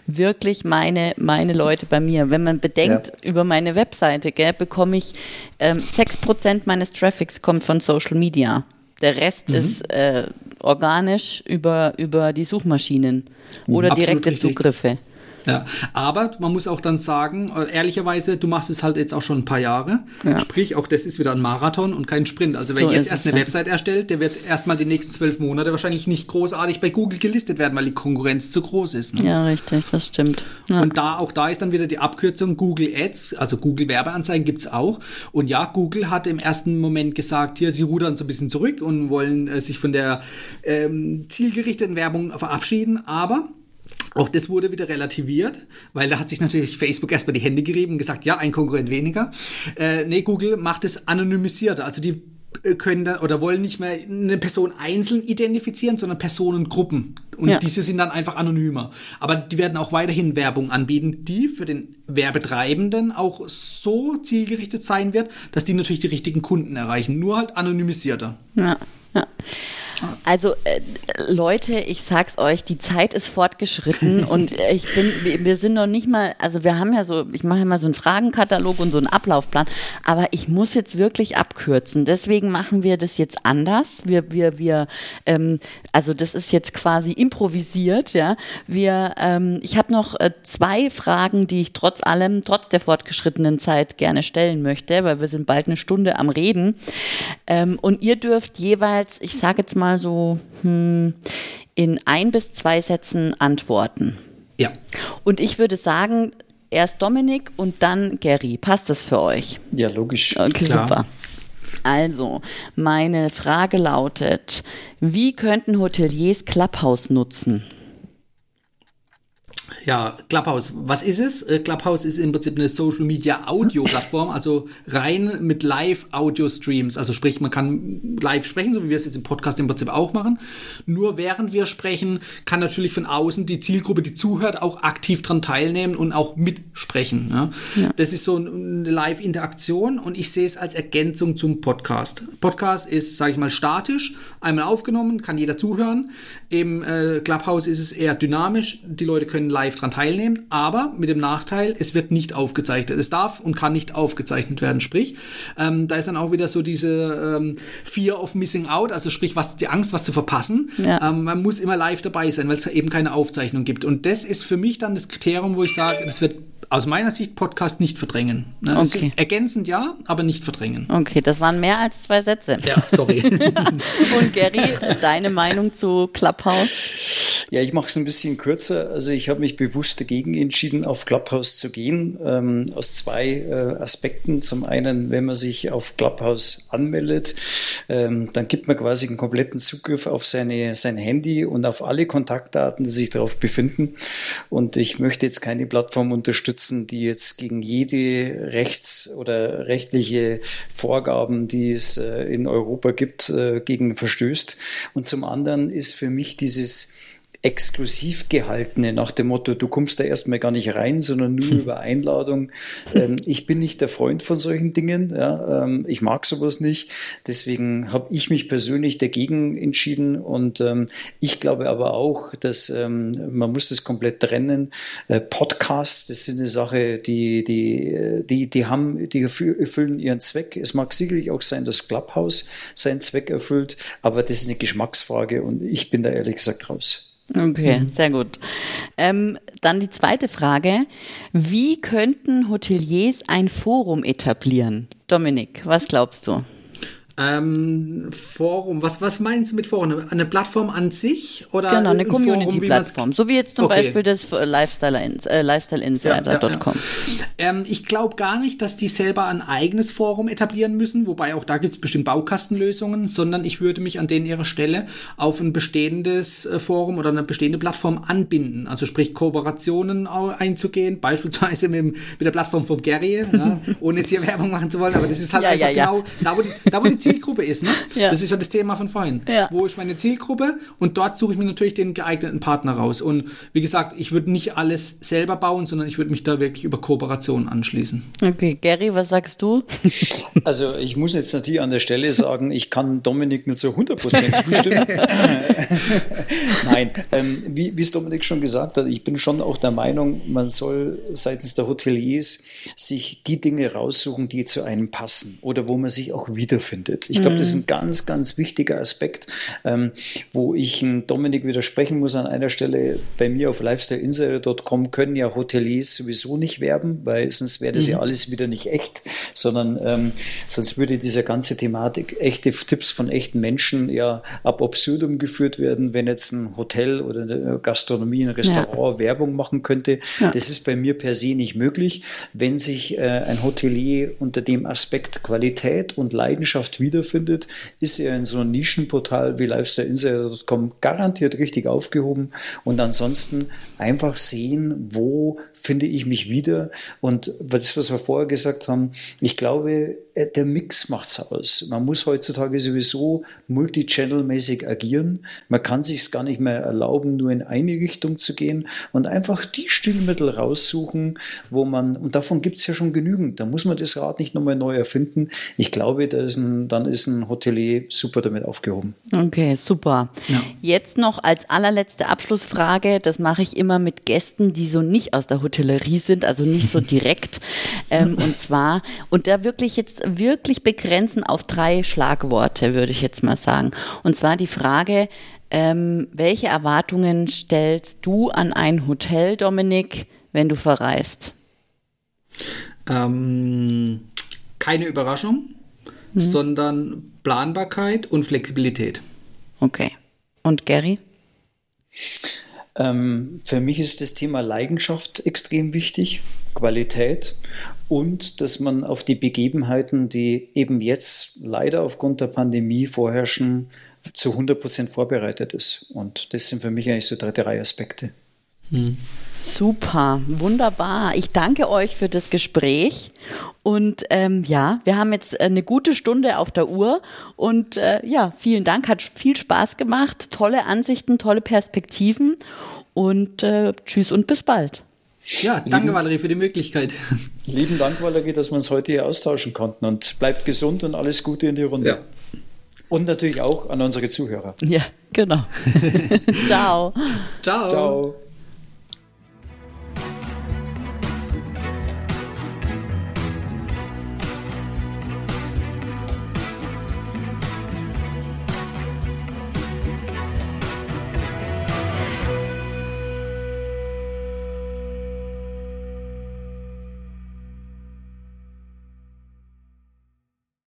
wirklich meine, meine Leute bei mir. Wenn man bedenkt, ja. über meine Webseite gell, bekomme ich ähm, 6% meines Traffics kommt von Social Media. Der Rest mhm. ist äh, organisch über, über die Suchmaschinen oder Absolut direkte richtig. Zugriffe. Ja, aber man muss auch dann sagen, äh, ehrlicherweise, du machst es halt jetzt auch schon ein paar Jahre. Ja. Sprich, auch das ist wieder ein Marathon und kein Sprint. Also wer so jetzt erst eine ja. Website erstellt, der wird erstmal die nächsten zwölf Monate wahrscheinlich nicht großartig bei Google gelistet werden, weil die Konkurrenz zu groß ist. Ne? Ja, richtig, das stimmt. Ja. Und da, auch da ist dann wieder die Abkürzung Google Ads, also Google Werbeanzeigen gibt es auch. Und ja, Google hat im ersten Moment gesagt, hier, sie rudern so ein bisschen zurück und wollen äh, sich von der ähm, zielgerichteten Werbung verabschieden, aber auch das wurde wieder relativiert, weil da hat sich natürlich Facebook erstmal die Hände gerieben und gesagt, ja, ein Konkurrent weniger. Äh, nee, Google macht es anonymisiert. Also die äh, können dann oder wollen nicht mehr eine Person einzeln identifizieren, sondern Personengruppen. Und ja. diese sind dann einfach anonymer. Aber die werden auch weiterhin Werbung anbieten, die für den Werbetreibenden auch so zielgerichtet sein wird, dass die natürlich die richtigen Kunden erreichen. Nur halt anonymisierter. Ja, ja. Also äh, Leute, ich sag's euch, die Zeit ist fortgeschritten und ich bin, wir sind noch nicht mal, also wir haben ja so, ich mache ja mal so einen Fragenkatalog und so einen Ablaufplan, aber ich muss jetzt wirklich abkürzen. Deswegen machen wir das jetzt anders. Wir, wir, wir, ähm, also das ist jetzt quasi improvisiert, ja. Wir, ähm, ich habe noch äh, zwei Fragen, die ich trotz allem, trotz der fortgeschrittenen Zeit gerne stellen möchte, weil wir sind bald eine Stunde am Reden. Ähm, und ihr dürft jeweils, ich sage jetzt mal mal so hm, in ein bis zwei Sätzen antworten. Ja. Und ich würde sagen, erst Dominik und dann Gary. Passt das für euch? Ja, logisch. Okay, Klar. super. Also, meine Frage lautet, wie könnten Hoteliers Clubhouse nutzen? Ja, Clubhouse. Was ist es? Äh, Clubhouse ist im Prinzip eine Social Media Audio Plattform, also rein mit Live Audio Streams. Also sprich, man kann live sprechen, so wie wir es jetzt im Podcast im Prinzip auch machen. Nur während wir sprechen, kann natürlich von außen die Zielgruppe, die zuhört, auch aktiv dran teilnehmen und auch mitsprechen. Ja? Ja. Das ist so eine Live-Interaktion und ich sehe es als Ergänzung zum Podcast. Podcast ist, sage ich mal, statisch, einmal aufgenommen, kann jeder zuhören. Im äh, Clubhouse ist es eher dynamisch. Die Leute können live dran teilnehmen, aber mit dem Nachteil, es wird nicht aufgezeichnet. Es darf und kann nicht aufgezeichnet werden. Sprich, ähm, da ist dann auch wieder so diese ähm, Fear of Missing Out, also sprich, was die Angst, was zu verpassen. Ja. Ähm, man muss immer live dabei sein, weil es eben keine Aufzeichnung gibt. Und das ist für mich dann das Kriterium, wo ich sage, das wird aus meiner Sicht Podcast nicht verdrängen. Ne? Okay. Ergänzend ja, aber nicht verdrängen. Okay, das waren mehr als zwei Sätze. Ja, sorry. Und Gary, deine Meinung zu Clubhouse? Ja, ich mache es ein bisschen kürzer. Also ich habe mich bewusst dagegen entschieden, auf Clubhouse zu gehen, ähm, aus zwei äh, Aspekten. Zum einen, wenn man sich auf Clubhouse anmeldet, ähm, dann gibt man quasi einen kompletten Zugriff auf seine, sein Handy und auf alle Kontaktdaten, die sich darauf befinden. Und ich möchte jetzt keine Plattform unterstützen, die jetzt gegen jede rechts- oder rechtliche Vorgaben, die es äh, in Europa gibt, äh, gegen verstößt. Und zum anderen ist für mich dieses exklusiv gehaltene, nach dem Motto, du kommst da erstmal gar nicht rein, sondern nur über Einladung. Ähm, ich bin nicht der Freund von solchen Dingen. Ja, ähm, ich mag sowas nicht. Deswegen habe ich mich persönlich dagegen entschieden. Und ähm, ich glaube aber auch, dass ähm, man muss das komplett trennen. Äh, Podcasts, das sind eine Sache, die, die, die, die haben, die erfüllen ihren Zweck. Es mag sicherlich auch sein, dass Clubhouse seinen Zweck erfüllt, aber das ist eine Geschmacksfrage und ich bin da ehrlich gesagt raus. Okay, mhm. sehr gut. Ähm, dann die zweite Frage. Wie könnten Hoteliers ein Forum etablieren? Dominik, was glaubst du? Ähm, Forum, was, was meinst du mit Forum? Eine Plattform an sich? Oder genau, eine Community-Plattform. So wie jetzt zum okay. Beispiel das Lifestyle-Insider.com. Äh, Lifestyle ja, ja, ja. ähm, ich glaube gar nicht, dass die selber ein eigenes Forum etablieren müssen, wobei auch da gibt es bestimmt Baukastenlösungen, sondern ich würde mich an denen ihrer Stelle auf ein bestehendes äh, Forum oder eine bestehende Plattform anbinden. Also sprich Kooperationen einzugehen, beispielsweise mit, mit der Plattform von Gary, ohne jetzt hier Werbung machen zu wollen, aber das ist halt einfach genau da, wo die, da, wo die Zielgruppe ist. Ne? Ja. Das ist ja das Thema von vorhin. Ja. Wo ist meine Zielgruppe? Und dort suche ich mir natürlich den geeigneten Partner raus. Und wie gesagt, ich würde nicht alles selber bauen, sondern ich würde mich da wirklich über Kooperation anschließen. Okay, Gary, was sagst du? Also ich muss jetzt natürlich an der Stelle sagen, ich kann Dominik nur zu 100% zustimmen. Nein, ähm, wie es Dominik schon gesagt hat, ich bin schon auch der Meinung, man soll seitens der Hoteliers sich die Dinge raussuchen, die zu einem passen oder wo man sich auch wiederfindet findet. Ich glaube, das ist ein mhm. ganz, ganz wichtiger Aspekt, ähm, wo ich Dominik widersprechen muss an einer Stelle. Bei mir auf lifestyleinsider.com können ja Hoteliers sowieso nicht werben, weil sonst wäre das mhm. ja alles wieder nicht echt, sondern ähm, sonst würde diese ganze Thematik, echte Tipps von echten Menschen ja ab absurdum geführt werden, wenn jetzt ein Hotel oder eine Gastronomie, ein Restaurant ja. Werbung machen könnte. Ja. Das ist bei mir per se nicht möglich. Wenn sich äh, ein Hotelier unter dem Aspekt Qualität und Leidenschaft wiederfindet, ist er in so einem Nischenportal wie lifestyleinsider.com garantiert richtig aufgehoben und ansonsten einfach sehen, wo finde ich mich wieder und das, was wir vorher gesagt haben, ich glaube, äh, der Mix macht es aus. Man muss heutzutage sowieso multichannel-mäßig agieren. Man kann sich es gar nicht mehr erlauben, nur in eine Richtung zu gehen und einfach die Stilmittel raussuchen, wo man, und davon gibt es ja schon genügend, da muss man das Rad nicht nochmal neu erfinden. Ich glaube, da ist ein, dann ist ein Hotelier super damit aufgehoben. Okay, super. Ja. Jetzt noch als allerletzte Abschlussfrage, das mache ich immer mit Gästen, die so nicht aus der Hotellerie sind, also nicht so direkt. ähm, und zwar, und da wirklich jetzt wirklich begrenzen auf drei Schlagworte, würde ich jetzt mal sagen. Und zwar die Frage, ähm, welche Erwartungen stellst du an ein Hotel, Dominik, wenn du verreist? Ähm, keine Überraschung, mhm. sondern Planbarkeit und Flexibilität. Okay. Und Gary? Ähm, für mich ist das Thema Leidenschaft extrem wichtig, Qualität und dass man auf die Begebenheiten, die eben jetzt leider aufgrund der Pandemie vorherrschen, zu 100 Prozent vorbereitet ist. Und das sind für mich eigentlich so drei, drei Aspekte. Mhm. Super, wunderbar. Ich danke euch für das Gespräch. Und ähm, ja, wir haben jetzt eine gute Stunde auf der Uhr. Und äh, ja, vielen Dank, hat viel Spaß gemacht. Tolle Ansichten, tolle Perspektiven. Und äh, tschüss und bis bald. Ja, danke lieben, Valerie für die Möglichkeit. Lieben Dank, Valerie, dass wir uns heute hier austauschen konnten. Und bleibt gesund und alles Gute in die Runde. Ja. Und natürlich auch an unsere Zuhörer. Ja, genau. Ciao. Ciao. Ciao.